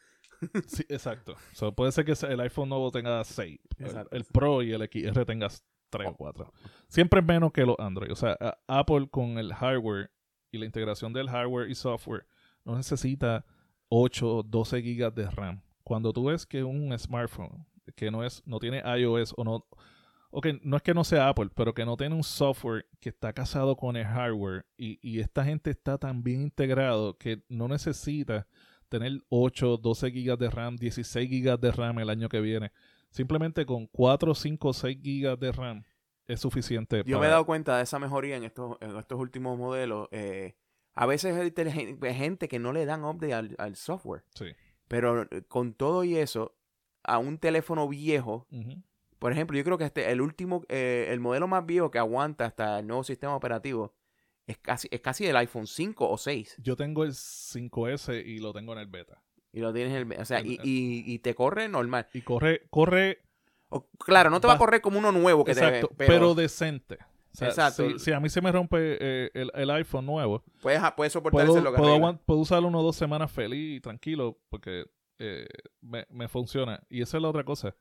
[laughs] Sí, exacto. So, puede ser que el iPhone nuevo tenga 6. El, el Pro y el XR tenga 3 o 4. Siempre es menos que los Android. O sea, Apple con el hardware y la integración del hardware y software no necesita 8 o 12 gigas de RAM. Cuando tú ves que un smartphone que no es no tiene iOS o no o que no es que no sea Apple, pero que no tiene un software que está casado con el hardware y, y esta gente está tan bien integrado que no necesita tener 8, 12 gigas de RAM, 16 gigas de RAM el año que viene. Simplemente con 4, 5, 6 gigas de RAM es suficiente. Yo me he dado cuenta de esa mejoría en estos, en estos últimos modelos. eh, a veces hay gente que no le dan update al, al software. Sí. Pero eh, con todo y eso, a un teléfono viejo, por ejemplo, yo creo que este, el último, eh, el modelo más viejo que aguanta hasta el nuevo sistema operativo es casi, es casi el iPhone 5 o 6. Yo tengo el 5S y lo tengo en el beta. Y lo tienes en el, o sea, y, El- y- y te corre normal. Y corre, corre, O- claro, no te va a correr como uno nuevo que exacto, te pero, decente. O sea, Exacto. Si, si a mí se me rompe eh, el, el iPhone nuevo, puedes, puedes soportar puedo, ese lo que puedo, puedo usarlo una o dos semanas feliz y tranquilo porque eh, me, me funciona. Y esa es la otra cosa.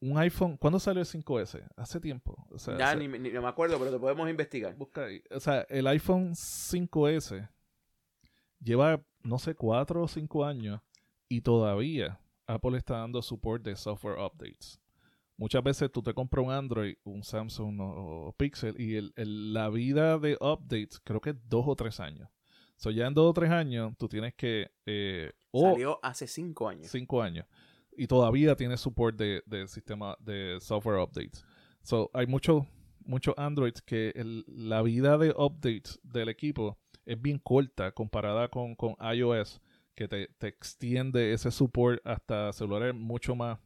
Un iPhone, ¿cuándo salió el 5S? Hace tiempo. O sea, Ya hace- ni, ni- no me acuerdo, pero te podemos investigar. Busca ahí. O sea, el iPhone 5S lleva, no sé, cuatro o cinco años y todavía Apple está dando support de software updates. Muchas veces tú te compras un Android, un Samsung o, Pixel y el, el- la vida de updates creo que es dos o tres años. So ya en dos o tres años tú tienes que... eh, o Salió hace cinco años. cinco años. Y todavía tiene support de, de sistema de software updates. So, hay muchos muchos Androids que el- la vida de updates del equipo es bien corta comparada con, con iOS, que te, te extiende ese support hasta celulares mucho más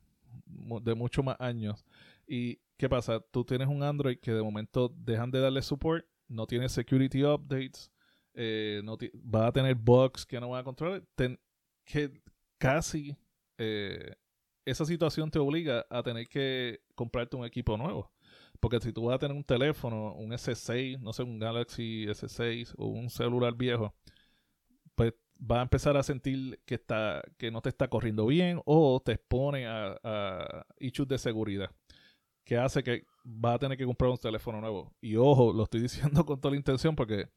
de mucho más años. ¿Y qué pasa? Tú tienes un Android que de momento dejan de darle support, no tiene security updates, eh, no va a tener bugs que no van a controlar, ten- que casi eh, esa situación te obliga a tener que comprarte un equipo nuevo. Porque si tú vas a tener un teléfono, un S6, no sé, un Galaxy S6 o un celular viejo, pues va a empezar a sentir que está que no te está corriendo bien o te expone a, issues de seguridad que hace que va a tener que comprar un teléfono nuevo. Y ojo, lo estoy [laughs] diciendo con toda la intención porque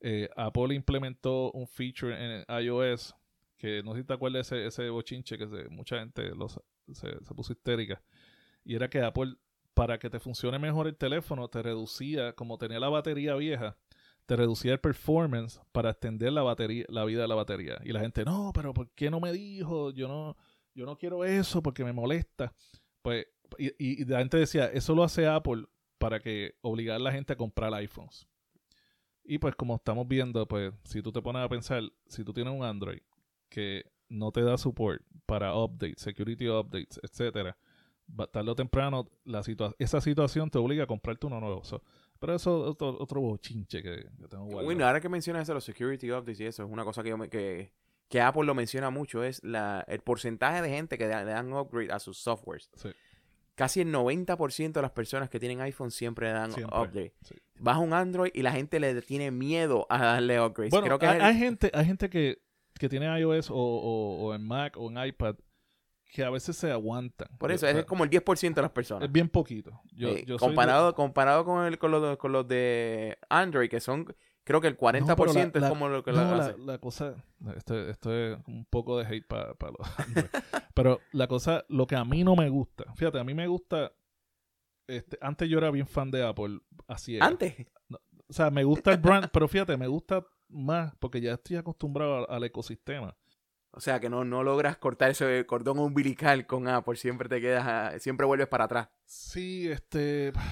eh, Apple implementó un feature en iOS que no sé si te acuerdas ese, ese bochinche que mucha gente los, se, se puso histérica. Y era que Apple, para que te funcione mejor el teléfono, te reducía, como tenía la batería vieja, te reducía el performance para extender la batería, la vida de la batería. Y la gente, no, pero ¿por qué no me dijo? Yo no, yo no quiero eso porque me molesta. Pues, y, y- y la gente decía, eso lo hace Apple para que obligar a la gente a comprar iPhones. Y pues como estamos viendo, pues si tú te pones a pensar, si tú tienes un Android que no te da support para updates, security updates, etcétera, tarde o temprano la situa- esa situación te obliga a comprarte uno nuevo. So, pero eso es otro, otro bochinche que, que tengo guardado. Bueno, ahora que mencionas eso, los security updates y eso, es una cosa que, yo me- que, que Apple lo menciona mucho, es la, el porcentaje de gente que le dan upgrade a sus softwares. Sí, Casi el 90% de las personas que tienen iPhone siempre dan Siempre, upgrade. sí. Vas a un Android y la gente le tiene miedo a darle upgrades. Bueno, Creo que hay, hay gente, hay gente que, que tiene iOS o, o- o en Mac o en iPad que a veces se aguantan. por eso O sea, es como el 10% de las personas. es bien poquito. Yo, Eh, yo soy de- comparado comparado con, el, con, los, de- con los de Android, que son, creo que el 40% No, la- es la- como lo que no, la hace. la cosa, esto, esto es un poco de hate para los [laughs] Android. Pero la cosa, lo que a mí no me gusta, fíjate, a mí me gusta, este, antes yo era bien fan de Apple, así era. Antes. O sea, me gusta el brand, pero fíjate, me gusta más porque ya estoy acostumbrado al, ecosistema. O sea, que no, no logras cortar ese cordón umbilical con Apple. Siempre te quedas, a- siempre vuelves para atrás. Sí, este... [sighs]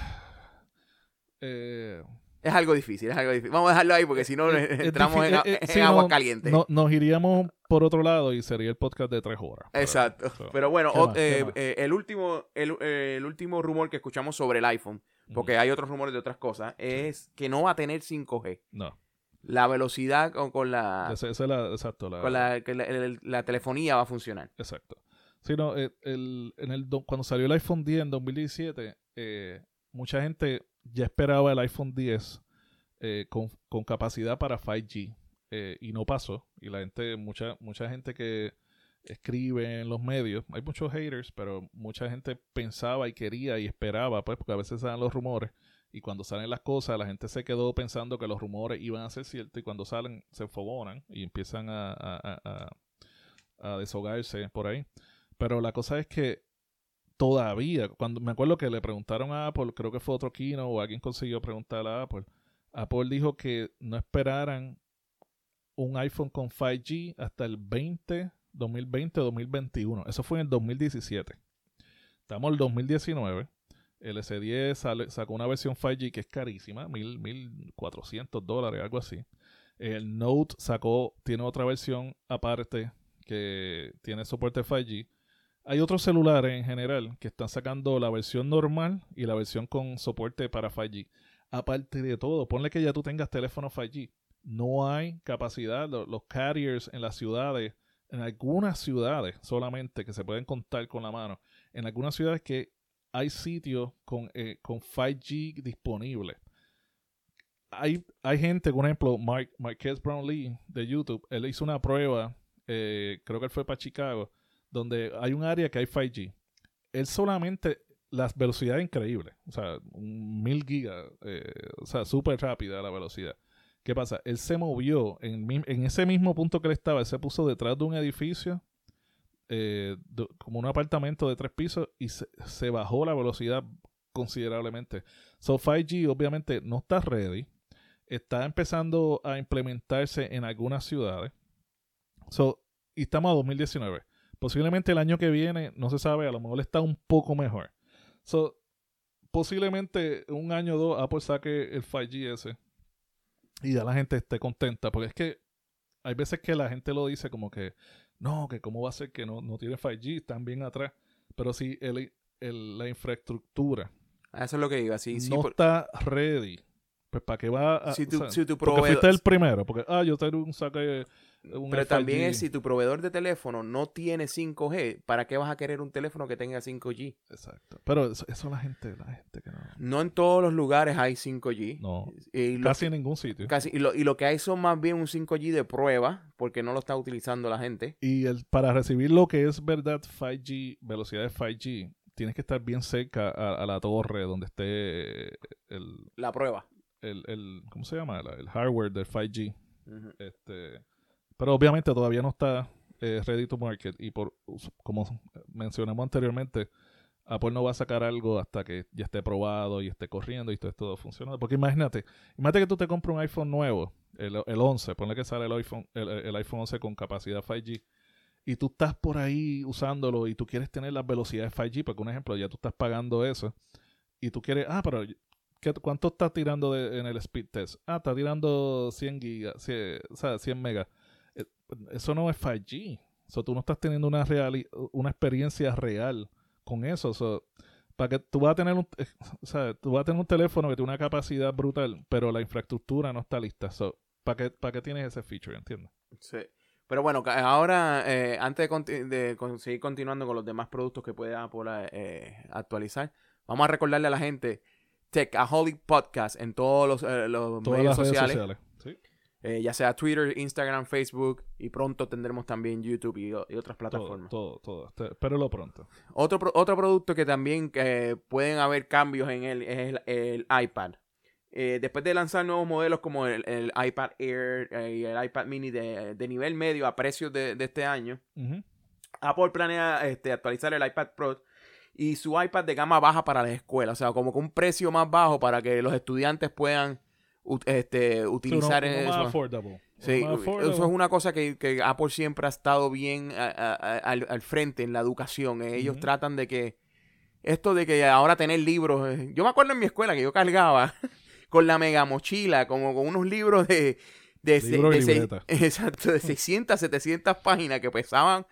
Eh, Es algo difícil, es algo difícil. Vamos a dejarlo ahí porque si no es entramos en, eh, eh, sí, agua no, caliente. no- nos iríamos por otro lado y sería el podcast de tres horas. Pero- Exacto. Pero bueno, ¿qué ot- más? ¿Qué eh, eh, el, último, el, eh, el último rumor que escuchamos sobre el iPhone, porque hay otros rumores de otras cosas, es que no va a tener 5G. No. La velocidad con, con la, Esa, esa es la, exacto, la, con la, que la, el- la telefonía va a funcionar. Exacto. Sí, no, eh, el, en el, do- cuando salió el iPhone 10 en 2017, eh, mucha gente ya esperaba el iPhone 10 eh, con, con capacidad para 5G eh, y no pasó. Y la gente, mucha, mucha gente que escribe en los medios, hay muchos haters, pero mucha gente pensaba y quería y esperaba, pues, porque a veces salen los rumores y cuando salen las cosas, la gente se quedó pensando que los rumores iban a ser ciertos y cuando salen se enfogonan y empiezan a, a- a- a- deshogarse por ahí. Pero la cosa es que todavía, cuando me acuerdo que le preguntaron a Apple, creo que fue otro Kino o alguien consiguió preguntarle a Apple. Apple dijo que no esperaran un iPhone con 5G hasta el 20, 2020 o 2021. Eso fue en el 2017. Estamos en el 2019. El S10 sale- sacó una versión 5G que es carísima, mil, 1400 dólares, algo así. El Note sacó, tiene otra versión aparte que tiene soporte 5G. Hay otros celulares en general que están sacando la versión normal y la versión con soporte para 5G. Aparte de todo, ponle que ya tú tengas teléfono 5G. No hay capacidad, lo- los carriers en las ciudades, en algunas ciudades solamente que se pueden contar con la mano, en algunas ciudades que hay sitios con, eh, con 5G disponible. Hay, hay gente, por ejemplo, Mark, Marquez Brownlee de YouTube, él hizo una prueba, eh, creo que él fue para Chicago, donde hay un área que hay 5G. Él solamente, las velocidades increíbles, o sea, un mil gigas, eh, o sea, súper rápida la velocidad. ¿Qué pasa? Él se movió en, en ese mismo punto que él estaba, él se puso detrás de un edificio, eh, como un apartamento de tres pisos, y se, se bajó la velocidad considerablemente. So 5G obviamente no está ready. Está empezando a implementarse en algunas ciudades. So, y estamos a 2019. Posiblemente el año que viene, no se sabe, a lo mejor está un poco mejor. So, posiblemente un año o dos Apple saque el 5G ese y ya la gente esté contenta. Porque es que hay veces que la gente lo dice como que, no, que cómo va a ser que no, no tiene 5G, están bien atrás. Pero si el, el- la infraestructura Eso es lo que iba. Sí, sí, no por- está ready, pues para qué va a... si tu, o sea, si porque proveedor, fuiste el primero, porque, ah, yo tengo un saque... Un pero también 5G. es si tu proveedor de teléfono no tiene 5G, ¿para qué vas a querer un teléfono que tenga 5G? Exacto. Pero eso, eso la gente, la gente que no... No en todos los lugares hay 5G. No, Y casi en ningún sitio. casi- y lo, y lo que hay son más bien un 5G de prueba, porque no lo está utilizando la gente. Y el, para recibir lo que es verdad 5G, velocidad de 5G, tienes que estar bien cerca a, a la torre donde esté el, La prueba. el, el ¿cómo se llama? La- El hardware del 5G. Ujú. Este, pero obviamente todavía no está eh, ready to market y por como mencionamos anteriormente, Apple no va a sacar algo hasta que ya esté probado y esté corriendo y esté todo funcionando. Porque imagínate, imagínate que tú te compras un iPhone nuevo, el, el 11, ponle que sale el iPhone, el, el iPhone 11 con capacidad 5G y tú estás por ahí usándolo y tú quieres tener las velocidades 5G, porque un ejemplo, ya tú estás pagando eso y tú quieres, ah, pero ¿qué- ¿cuánto estás tirando de- en el speed test? Ah, está tirando 100 gigas, 100, o sea, 100 megas. Eso no es 5G. So, tú no estás teniendo una, reali- una experiencia real con eso. So, para que tú vas a tener un, eh, o sea, tú vas a tener un teléfono que tiene una capacidad brutal, pero la infraestructura no está lista. So, ¿para qué, para qué tienes ese feature? ¿Entiendes? Sí. Pero bueno, ahora, eh, antes de, conti- de con- seguir continuando con los demás productos que puede Apple eh, actualizar, vamos a recordarle a la gente Techaholic Podcast en todos los, eh, los Todas medios las redes sociales, sociales. Eh, ya sea Twitter, Instagram, Facebook, y pronto tendremos también YouTube y, otras Todo, plataformas. todo, todo. Este- Espéralo pronto. Otro, otro producto que también eh, pueden haber cambios en él es el, el iPad. Eh, después de lanzar nuevos modelos como el, el iPad Air y el iPad Mini de, de nivel medio a precios de, de este año. Apple planea este, actualizar el iPad Pro y su iPad de gama baja para las escuelas. O sea, como con un precio más bajo para que los estudiantes puedan este, utilizar uno eso. más affordable. Sí, más eso es una cosa que, que Apple siempre ha estado bien a- a- a- al, al frente en la educación. Ellos Ujú. tratan de que esto de que ahora tener libros, eh, yo me acuerdo en mi escuela que yo cargaba [laughs] con la mega mochila, como con unos libros de, de, Libro de [laughs] exacto, de 600, 700 páginas que pesaban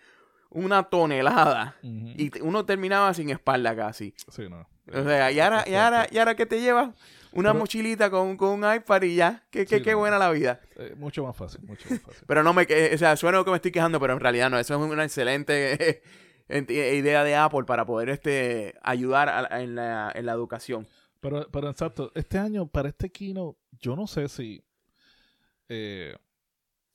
una tonelada y uno terminaba sin espalda casi. Sí, no. O sea, y ahora, y ahora, y ahora que te llevas una Pero- mochilita con, con un iPad y ya. Qué, qué, Sí, qué buena la vida. Eh, mucho más fácil, mucho más fácil. Pero no me, que- o sea, suena que me estoy quejando, pero en realidad no. Eso es una excelente [laughs] ent- idea de Apple para poder este ayudar a- en, la, en la educación. Pero, pero exacto, este año para este keynote, yo no sé si. eh,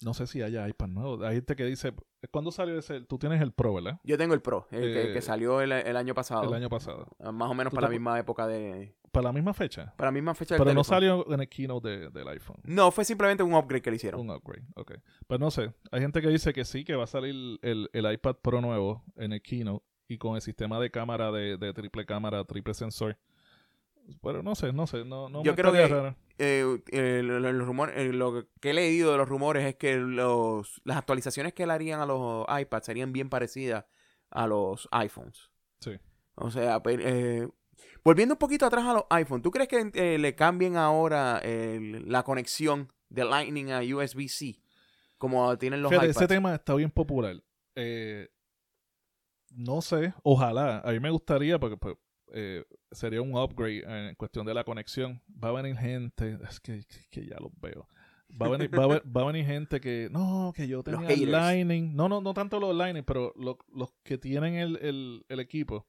no sé si haya iPad nuevo. Hay gente que dice. ¿Cuándo salió ese? Tú tienes el Pro, ¿verdad? Yo tengo el Pro, el que, Eh, que salió el, el año pasado. El año pasado. Más o menos ¿Tú para la misma época de. Para la misma fecha. Para la misma fecha del Pero no salió en el keynote de- del iPhone. No, fue simplemente un upgrade que le hicieron. Un upgrade, ok. Pero no sé. Hay gente que dice que sí, que va a salir el, el iPad Pro nuevo en el keynote y con el sistema de cámara de, de triple cámara, triple sensor. Pero no sé, no sé. No, no Yo me creo que- eh, eh, lo- lo- los rumores, eh, lo que he leído de los rumores es que los, las actualizaciones que le harían a los iPads serían bien parecidas a los iPhones. Sí. O sea, eh, volviendo un poquito atrás a los iPhones, ¿tú crees que eh, le cambien ahora la conexión de Lightning a USB-C? Como tienen los Fíjate, iPads. ese tema está bien popular. Eh, no sé, ojalá. A mí me gustaría porque pues, eh, sería un upgrade en cuestión de la conexión. Va a venir gente, es que, que ya los veo. Va a, venir, va, a ver- va a venir gente que, no, que yo [laughs] tenía. Lightning. No, no, no tanto los Lightning, pero lo- los que tienen el, el- el equipo,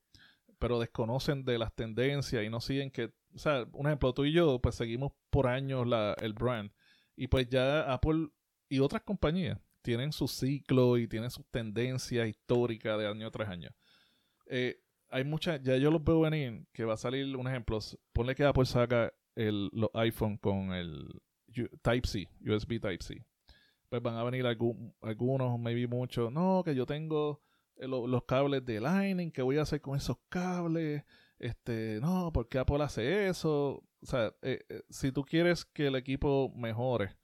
pero desconocen de las tendencias y no siguen que, o sea, un ejemplo, tú y yo, pues seguimos por años la, el brand. Y pues ya Apple y otras compañías tienen su ciclo y tienen sus tendencias históricas de año tras año. Eh, hay muchas, ya yo los veo venir, que va a salir un ejemplo. Ponle que Apple saca el, los iPhone con el Type-C, USB Type-C. Pues van a venir algún- algunos, maybe muchos. No, que yo tengo lo- los cables de Lightning, ¿qué voy a hacer con esos cables? Este, no, ¿por qué Apple hace eso? O sea, eh, eh, si tú quieres que el equipo mejore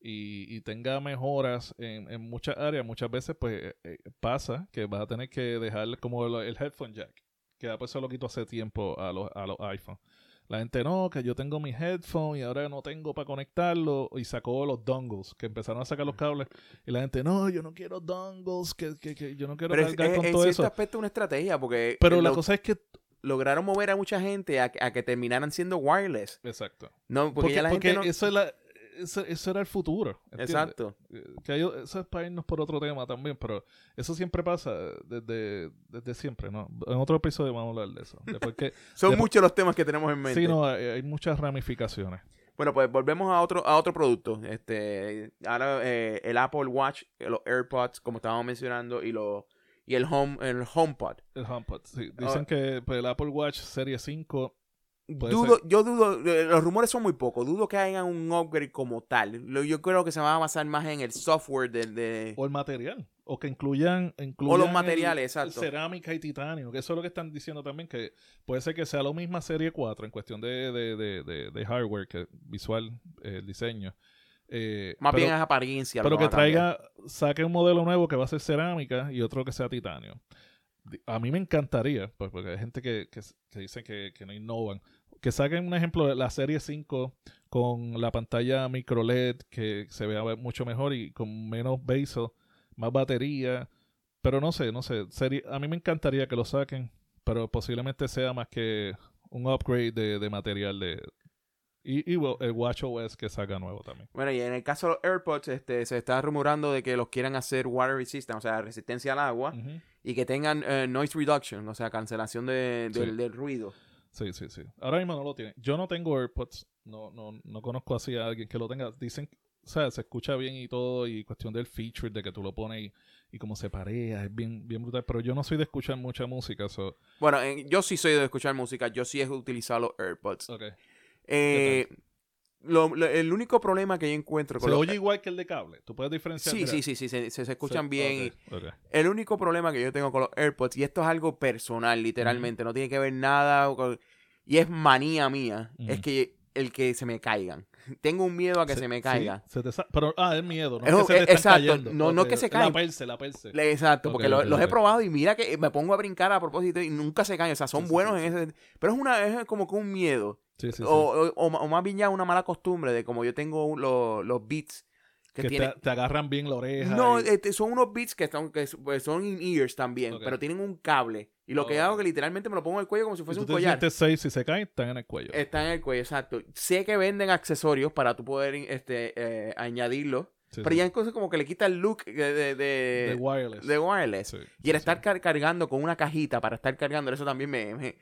y, y tenga mejoras en, en muchas áreas, muchas veces pues eh, eh, pasa que vas a tener que dejar como el, el headphone jack, que Apple se lo quitó hace tiempo a los, a los iPhone. La gente no, que yo tengo mi headphone y ahora no tengo para conectarlo y sacó los dongles, que empezaron a sacar los cables y la gente no, yo no quiero dongles, que, que, que yo no quiero Pero es, cargar es- con en todo eso. aspecto una estrategia, porque Pero la cosa es que lograron mover a mucha gente a, que- a que terminaran siendo wireless. exacto. No, porque, Porque, ya la porque gente no... eso, es la- eso, eso era el futuro. ¿entiendes? Exacto. Eh, Que hay- eso es para irnos por otro tema también, pero eso siempre pasa desde, desde siempre, ¿no? En otro episodio vamos a hablar de eso. Que, [laughs] Son Después- muchos los temas que tenemos en mente. sí, no, hay, hay muchas ramificaciones. Bueno, pues volvemos a otro, a otro producto. Este, ahora eh, el Apple Watch, los AirPods, como estábamos mencionando, y los y el Home, el HomePod. El HomePod, sí. Dicen Ah. que pues, el Apple Watch Serie 5 Puede Dudo, yo dudo, eh, los rumores son muy pocos, dudo que hagan un upgrade como tal. Yo creo que se va a basar más en el software de, de- o el material, o que incluyan, incluyan los el- materiales, el exacto. cerámica y titanio, que eso es lo que están diciendo también, que puede ser que sea la misma serie 4 en cuestión de, de, de, de- de hardware, que visual, eh, el diseño. Eh, más pero- bien es apariencia. Pero van que traiga, saque un modelo nuevo que va a ser cerámica y otro que sea titanio. A mí me encantaría, pues, porque hay gente que, que, que dice que, que no innovan, que saquen un ejemplo de la serie 5 con la pantalla micro LED que se vea mucho mejor y con menos bezel, más batería. Pero no sé, no sé. a mí me encantaría que lo saquen, pero posiblemente sea más que un upgrade de, de material de... Y, y well, el WatchOS que saca nuevo también. Bueno, y en el caso de los AirPods, este, se está rumorando de que los quieran hacer water resistant, o sea, resistencia al agua, y que tengan eh, noise reduction, o sea, cancelación de, Sí. del ruido. Sí, sí, sí. Ahora mismo no lo tiene. Yo no tengo AirPods. No, no, no conozco así a alguien que lo tenga. Dicen, o sea, se escucha bien y todo. Y cuestión del feature, de que tú lo pones y, y como se parea, es bien, bien brutal. Pero yo no soy de escuchar mucha música. So, Bueno, eh, yo sí soy de escuchar música, yo sí he utilizado los AirPods. ok. Eh, lo- lo- el único problema que yo encuentro Se con los oye igual que el de cable. Tú puedes diferenciar. Sí, sí, sí, sí, se, se- se escuchan Se- bien. y- ok, ok. El único problema que yo tengo con los AirPods, y esto es algo personal, literalmente, no tiene que ver nada, con- y es manía mía, es Ujú. que el que se me caigan. [laughs] Tengo un miedo a que se, me sí, caiga. se te pero, ah, es miedo. No Es es que se te eh, están exacto, cayendo. no- no Ok, que se La caen. perse, la perse. Exacto, Ok, porque lo- ok, los he ok. probado y mira que me pongo a brincar a propósito y nunca se caen. O sea, son Sí, sí, buenos sí, en ese. Pero es una es como que un miedo. Sí, sí, sí. O, o- más bien ya una mala costumbre de como yo tengo un- los, beats que, Que tiene... te, te agarran bien la oreja. No, y- este, son unos beats que son, que pues, son in-ears también, pero tienen un cable. Y lo que Oh. hago es que literalmente me lo pongo en el cuello como si y fuese tú un te collar. safe si se caen, están en el cuello. Está en el cuello, exacto. Sé que venden accesorios para tú poder este, eh, añadirlo, Sí, pero sí. ya hay cosas como que le quita el look de, de, de- de wireless. de wireless. Sí, Y el estar car- cargando con una cajita para estar cargando, eso también me, me-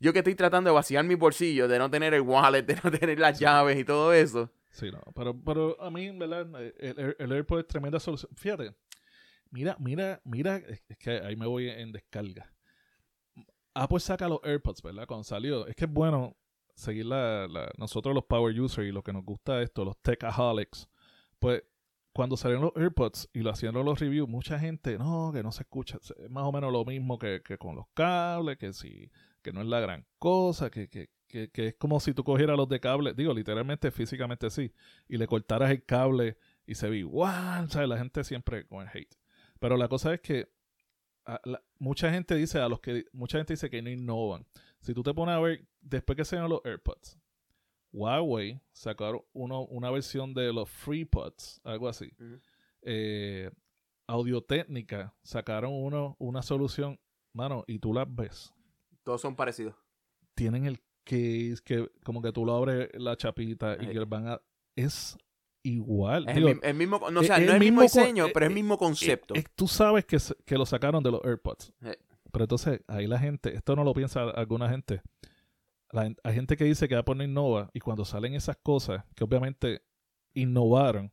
Yo que estoy tratando de vaciar mis bolsillos, de no tener el wallet, de no [laughs] tener las llaves y todo eso. Sí, no, pero, pero a mí, en ¿verdad? El, el, el AirPod es tremenda solución. Fíjate, mira, mira, mira, es es que ahí me voy en descarga. Apple saca los AirPods, ¿verdad? Cuando salió. Es que es bueno seguir la, la- nosotros los power users y lo que nos gusta esto, los techaholics. Pues cuando salieron los AirPods y lo hacían los reviews, mucha gente, no, que no se escucha. Es más o menos lo mismo que, que con los cables, que si, que no es la gran cosa, que, que, que, que es como si tú cogieras los de cable, digo, literalmente, físicamente sí, y le cortaras el cable y se ve igual, ¿sabes? La gente siempre con el hate. Pero la cosa es que a la- mucha gente dice a los que mucha gente dice que no innovan. Si tú te pones a ver después que salieron los AirPods, Huawei sacaron uno, una versión de los FreePods, algo así. Eh, Audio Técnica sacaron uno, una solución, mano, y tú las ves. Todos son parecidos. Tienen el case que como que tú lo abres la chapita y que van a es igual. Es Digo, el, mi- el mismo, no, o sea, es no es el mismo con- diseño, eh, pero es el eh, mismo concepto. Eh, eh, tú sabes que, que lo sacaron de los AirPods. Pero entonces, ahí la gente, esto no lo piensa alguna gente. La hay gente que dice que Apple no innova y cuando salen esas cosas, que obviamente innovaron.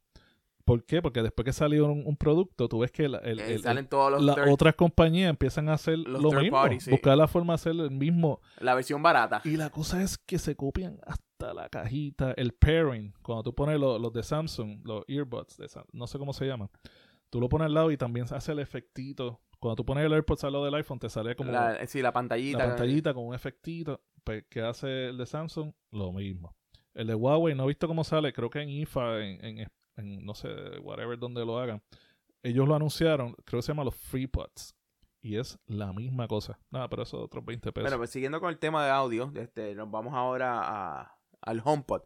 ¿Por qué? Porque después que salió un, un producto, tú ves que la- el- Eh, el- salen todos los las otras compañías empiezan a hacer los lo mismo. party, sí. Buscar la forma de hacer el mismo. la versión barata. Y la cosa es que se copian hasta la cajita, el pairing. Cuando tú pones lo- los de Samsung, los earbuds, de Sam- no sé cómo se llama. Tú lo pones al lado y también hace el efectito. Cuando tú pones el AirPods al lado del iPhone, te sale como la, La, sí, la pantallita. pantallita con un efectito. Pues, ¿Qué hace el de Samsung? Lo mismo. El de Huawei, no he visto cómo sale. Creo que en IFA, en, en- en, no sé, whatever donde lo hagan. Ellos lo anunciaron, creo que se llama los FreePods. Y es la misma cosa. Nada, pero eso otros 20 pesos. Bueno, pues siguiendo con el tema de audio, este, nos vamos ahora a- al HomePod.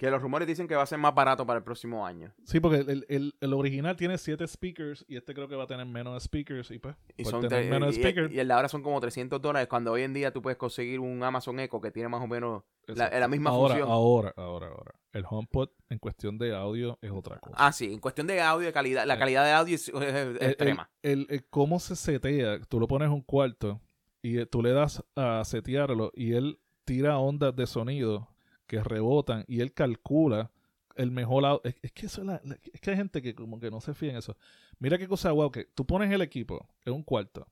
Que los rumores dicen que va a ser más barato para el próximo año. Sí, porque el, el- el original tiene 7 speakers y este creo que va a tener menos speakers y pues Y, son tener menos y- speakers. y el de ahora son como 300 dólares, cuando hoy en día tú puedes conseguir un Amazon Echo que tiene más o menos la, la misma ahora, función. Ahora, ahora, ahora. El HomePod en cuestión de audio es otra cosa. Ah, sí, en cuestión de audio, de calidad, la Eh. calidad de audio es, es El- extrema. El, el- el cómo se setea, tú lo pones en un cuarto y eh, tú le das a setearlo y él tira ondas de sonido que rebotan y él calcula el mejor audio. Es, es que eso es, la- es que hay gente que como que no se fía en eso. Mira qué cosa guau que tú pones el equipo en un cuarto.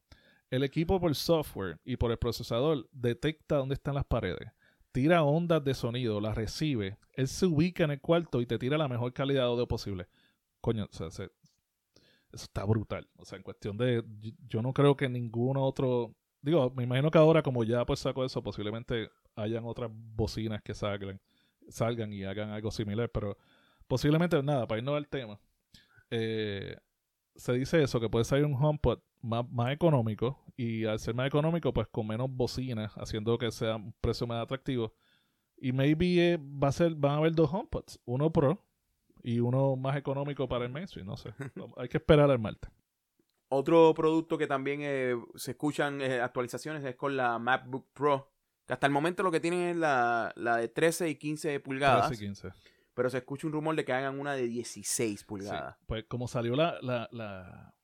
El equipo por software y por el procesador detecta dónde están las paredes. Tira ondas de sonido, las recibe. Él se ubica en el cuarto y te tira la mejor calidad de audio posible. Coño, o sea, se- eso está brutal. O sea, en cuestión de. yo- Yo no creo que ningún otro. Digo, me imagino que ahora, como ya pues sacó eso, posiblemente hayan otras bocinas que salgan, salgan y hagan algo similar. Pero posiblemente, nada, para irnos al tema. eh, se dice eso, que puede salir un HomePod más, más económico. Y al ser más económico, pues con menos bocinas, haciendo que sea un precio más atractivo. Y maybe eh, va a ser, van a haber dos HomePods, uno Pro y uno más económico para el mainstream, no sé. [laughs] Hay que esperar al martes. Otro producto que también eh, se escuchan eh, actualizaciones es con la MacBook Pro. Que hasta el momento lo que tienen es la, la de 13 y 15 pulgadas. 13 y 15. Pero se escucha un rumor de que hagan una de 16 pulgadas. Sí, Pues como salió la, la, la,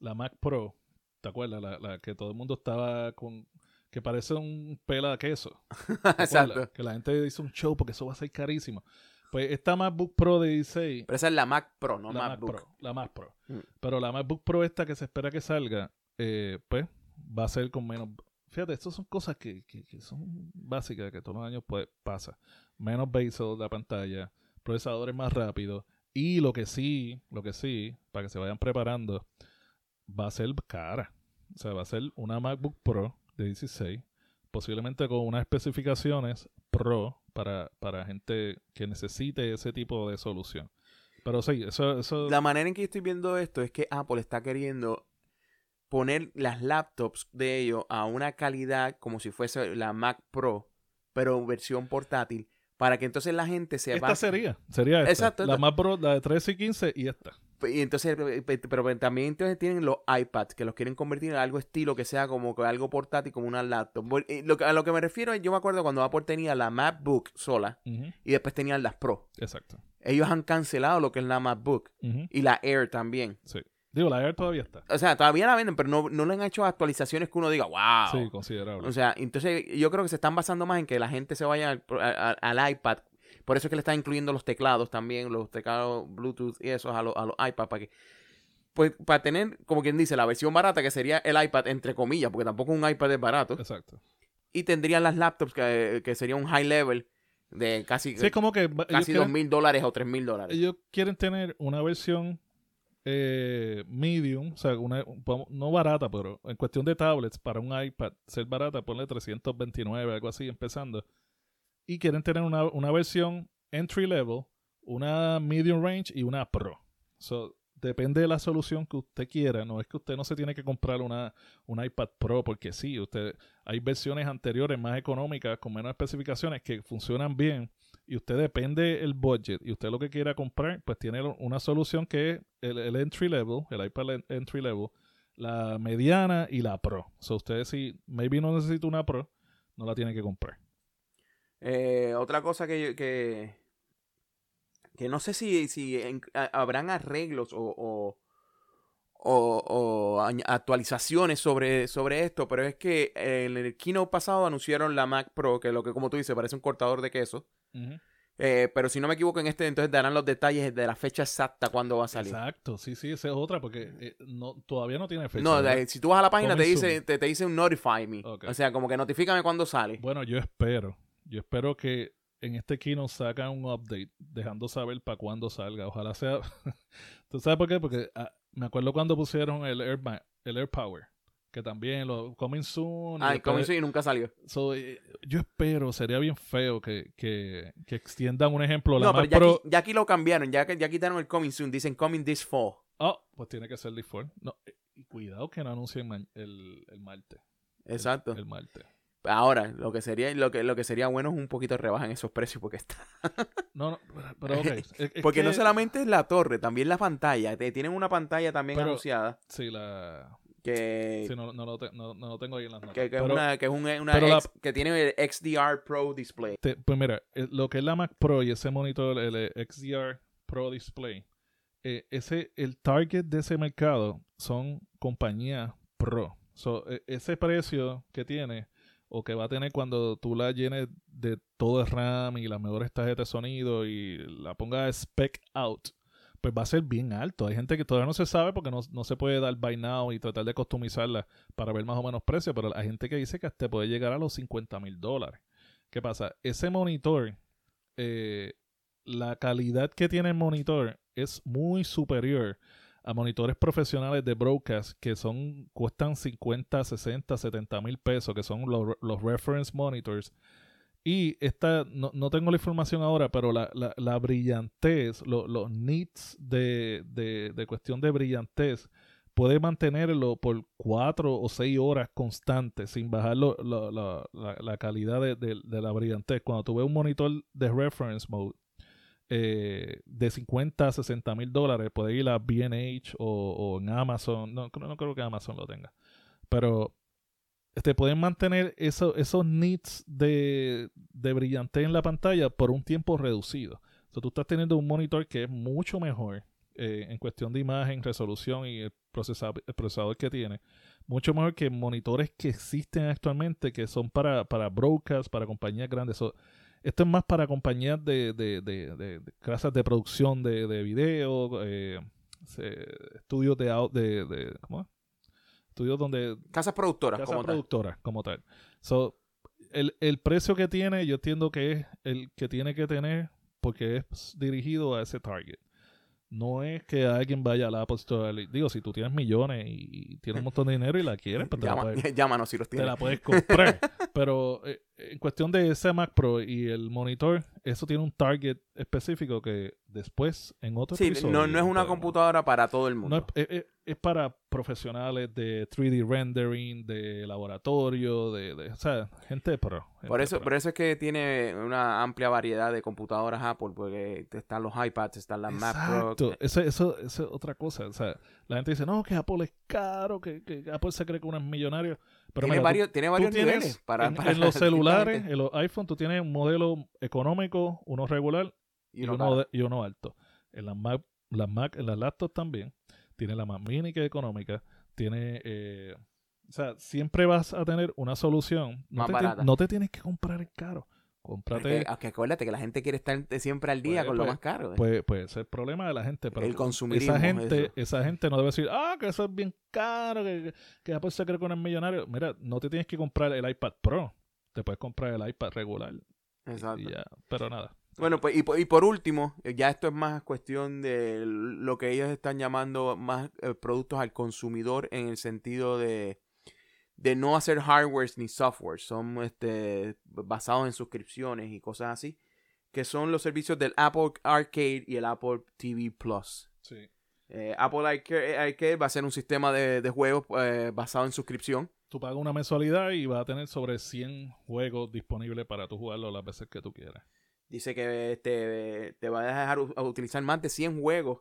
la Mac Pro, ¿te acuerdas? La, la que todo el mundo estaba con... Que parece un pela de queso. [laughs] Exacto. Que la gente hizo un show porque eso va a ser carísimo. Pues esta MacBook Pro de 16 Pero esa es la Mac Pro, no la Mac MacBook. Pro, la Mac Pro. Mm. Pero la MacBook Pro esta que se espera que salga, eh, pues va a ser con menos... Fíjate, estas son cosas que, que- son básicas, que todos los años pues, pasa. Menos bezel de la pantalla, procesadores más rápidos. Y lo que sí, lo que sí, para que se vayan preparando, va a ser cara. O sea, va a ser una MacBook Pro de 16, posiblemente con unas especificaciones Pro para, para gente que necesite ese tipo de solución. Pero sí, eso... eso La manera en que estoy viendo esto es que Apple está queriendo poner las laptops de ellos a una calidad como si fuese la Mac Pro, pero versión portátil, para que entonces la gente se Esta va... sería, sería esta. Exacto, La esta. más bro, la de 13 y 15 y esta. Y entonces, pe- pero también entonces tienen los iPads, que los quieren convertir en algo estilo que sea como algo portátil, como una laptop. Lo que, a lo que me refiero es, yo me acuerdo cuando Apple tenía la MacBook sola y después tenían las Pro. Exacto. Ellos han cancelado lo que es la MacBook y la Air también. Sí. Digo, la Air todavía está. O sea, todavía la venden, pero no, no le han hecho actualizaciones que uno diga, wow. Sí, considerable. O sea, entonces yo creo que se están basando más en que la gente se vaya al, iPad. Por eso es que le están incluyendo los teclados también, los teclados Bluetooth y esos a, los a los iPads para que pues para tener, como quien dice, la versión barata que sería el iPad entre comillas, porque tampoco un iPad es barato. Exacto. Y tendrían las laptops que, que sería un high level de casi, Sí, como que casi dos mil dólares o tres mil dólares. ellos quieren tener una versión eh, medium, o sea, una, no barata, pero en cuestión de tablets, para un iPad, ser barata, ponle 329, algo así, empezando. Y quieren tener una, una versión entry level, una medium range y una pro. So, depende de la solución que usted quiera. No es que usted no se tiene que comprar una, un iPad Pro porque sí, usted hay versiones anteriores más económicas con menos especificaciones que funcionan bien y usted depende el budget y usted lo que quiera comprar, pues tiene una solución que es el, entry level, el iPad en- entry level, la mediana y la Pro. So usted si maybe no necesita una Pro, no la tiene que comprar. Eh, otra cosa que, que, que no sé si, si habrán arreglos o, o, o- o actualizaciones sobre, sobre esto, pero es que en el keynote pasado anunciaron la Mac Pro, que lo que como tú dices parece un cortador de queso. Eh, pero si no me equivoco en este, entonces darán los detalles de la fecha exacta cuando va a salir. Exacto, sí, sí, esa es otra porque eh, no, todavía no tiene fecha. No, si tú vas a la página te dice, te, te dice un notify me. O sea, como que notifícame cuando sale. Bueno, yo espero. Yo espero que en este keynote sacan un update dejando saber para cuándo salga. Ojalá sea. [laughs] ¿Tú sabes por qué? Porque ah, me acuerdo cuando pusieron el Air, el Air Power. Que también lo coming soon. Ay, después- como y nunca salió. So, eh, yo espero, sería bien feo que, que, que extiendan un ejemplo. La No, pero ya, Pro- aquí, ya aquí lo cambiaron, ya, que- ya quitaron el coming soon, dicen coming this fall. Oh, pues tiene que ser default. No, eh, y cuidado que no anuncien el, el martes. El- Exacto. El, martes. Ahora, lo que sería lo que, lo que sería bueno es un poquito de rebaja en esos precios porque está. [laughs] No, no, pero, pero ok. es- es [laughs] Porque no solamente es la torre, también la pantalla. Te- tienen una pantalla también Pero- anunciada Sí, la... que, Sí, no, no, lo te- no- no lo tengo ahí en las notas. que, que Pero- una, que es un- una la- que tiene el XDR Pro Display. Te- pues mira, eh, lo que es la Mac Pro y ese monitor, el, eh, XDR Pro Display, eh, ese, el target de ese mercado son compañías Pro. So, eh, ese precio que tiene o que va a tener cuando tú la llenes de todo el RAM y las mejores tarjetas de sonido y la pongas spec out, pues va a ser bien alto. Hay gente que todavía no se sabe porque no, no se puede dar buy now y tratar de customizarla para ver más o menos precio, pero hay gente que dice que hasta puede llegar a los 50 mil dólares. ¿Qué pasa? Ese monitor, eh, la calidad que tiene el monitor es muy superior a monitores profesionales de broadcast que son cuestan 50, 60, 70 mil pesos, que son los, los reference monitors. Y esta, no, no tengo la información ahora, pero la, la, la brillantez, lo- los nits de, de, de cuestión de brillantez, puede mantenerlo por cuatro o seis horas constantes sin bajar lo- lo- la, la- calidad de, de- la brillantez. Cuando tú ves un monitor de reference mode eh, de 50 a 60 mil dólares, puede ir a B&H o, o en Amazon. No, no creo que Amazon lo tenga. Pero te pueden mantener eso- esos nits de, de brillantez en la pantalla por un tiempo reducido. Sea, tú estás teniendo un monitor que es mucho mejor eh, en cuestión de imagen, resolución y el procesador, el procesador que tiene. Mucho mejor que monitores que existen actualmente que son para, para broadcast, para compañías grandes. Esto es más para compañías de, de, de, de- de casas de producción de, de video, eh, estudios de, de ¿cómo es? Estudios donde Casas productoras, como tal. como tal. So, el, el precio que tiene, yo entiendo que es el que tiene que tener porque es dirigido a ese target. No es que alguien vaya a la Apple Store. Digo, si tú tienes millones y, tienes un montón de dinero y la quieres, pues te, la, Llama- puedes, [laughs] llámanos si los te tienes. la puedes comprar. [laughs] Pero eh, en cuestión de ese Mac Pro y el monitor, eso tiene un target específico que después en otro Sí, episodio no, no es una computadora para todo el mundo. no es, es- para profesionales de 3D rendering, de laboratorio, de, de- o sea, gente pro. gente Por eso, pro. por eso es que tiene una amplia variedad de computadoras Apple, porque están los iPads, están las Mac Pro. Exacto. Eso, eso, eso es otra cosa. O sea, la gente dice, no, que Apple es caro, que, que Apple se cree que uno es millonario. Pero tiene mira, tú- varios, tiene varios tienes niveles para, en, para en los [laughs] celulares, en los iPhone, tú tienes un modelo económico, uno regular Y y uno uno, caro. de- y uno alto. En las Mac, las Mac, en las laptops también. Tiene la Mac Mini que es económica. Tiene, eh, o sea, siempre vas a tener una solución. No, Más te, barata. no te tienes que comprar el caro. Cómprate, que acuérdate que la gente quiere estar siempre al día Pues, con lo más caro. ¿eh? pues, pues ese es el problema de la gente. Pero El consumirismo, esa gente, eso. esa gente no debe decir, ah, que eso es bien caro, que, que, Apple se cree que uno es millonario. Mira, no te tienes que comprar el iPad Pro. Te puedes comprar el iPad regular. Exacto. Y ya, pero nada. Bueno, pues y, por- y por último, eh, ya esto es más cuestión de lo que ellos están llamando más eh, productos al consumidor en el sentido de, de no hacer hardware ni software, son este, basados en suscripciones y cosas así, que son los servicios del Apple Arcade y el Apple TV Plus. Sí. Eh, Apple Arca- Arcade va a ser un sistema de, de juegos eh, basado en suscripción. Tú pagas una mensualidad y vas a tener sobre 100 juegos disponibles para tú jugarlo las veces que tú quieras. Dice que este, te va a dejar utilizar más de 100 juegos,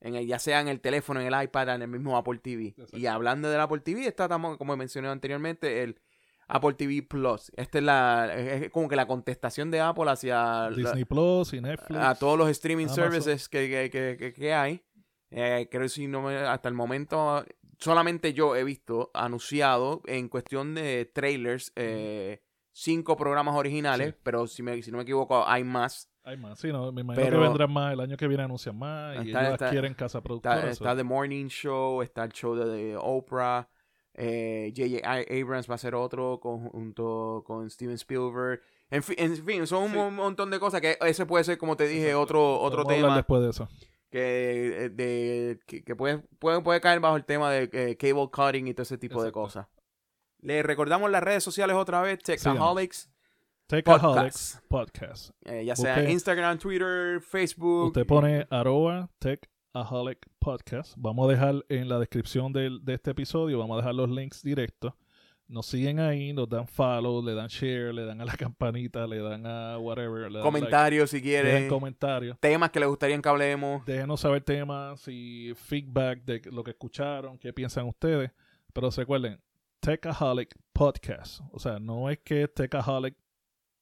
en el, ya sea en el teléfono, en el iPad, en el mismo Apple TV. Exacto. Y hablando del Apple TV, está, como mencioné anteriormente, el Apple TV Plus. Esta es, la, es como que la contestación de Apple hacia la- Disney Plus y Netflix. a todos los streaming Amazon. services que, que, que- que- que hay. Eh, creo que si no me- hasta el momento solamente yo he visto anunciado en cuestión de trailers eh, cinco programas originales, Sí. pero si, me, si no me equivoco hay más. Hay más, sí, no, me imagino Pero- que vendrán más. El año que viene anuncian más y Está- ellos está- adquieren casa Está, productora. está The Morning Show, está el show de, de Oprah, eh, J.J. Abrams va a ser otro con- junto con Steven Spielberg. En fin, en fin son un Sí. montón de cosas que ese puede ser, como te dije, Exacto. otro, otro tema después de eso. que, eh, de, que, que puede, puede, puede caer bajo el tema de eh, cable cutting y todo ese tipo de cosas. Le recordamos las redes sociales otra vez, Techaholics, Techaholics Podcast. eh, ya sea Instagram, Twitter, Facebook. Usted pone arroba Techaholic Podcast. Vamos a dejar en la descripción del- de este episodio, vamos a dejar los links directos. Nos siguen ahí, nos dan follow, le dan share, le dan a la [laughs] campanita, le dan a whatever. Le dan comentarios si like, quieren, comentarios. temas que les gustaría que hablemos. Déjenos saber temas y feedback de lo que escucharon, qué piensan ustedes. Pero recuerden, Techaholic Podcast. O sea, no es que Techaholic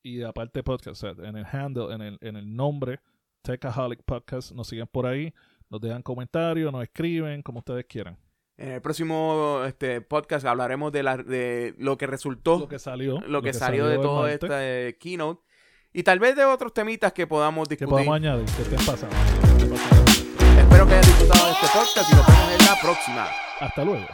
y aparte podcast. O sea, en el handle, en el, en el nombre, Techaholic Podcast, nos siguen por ahí, nos dejan comentarios, nos escriben, como ustedes quieran. En el próximo este, podcast hablaremos de, la, de lo que resultó, Lo que salió. lo que salió de todo este eh, keynote y tal vez de otros temitas que podamos Que discutir. podamos añadir, que estén pasando. que estén pasando. Espero que hayan disfrutado de este podcast y nos vemos en la próxima. Hasta luego.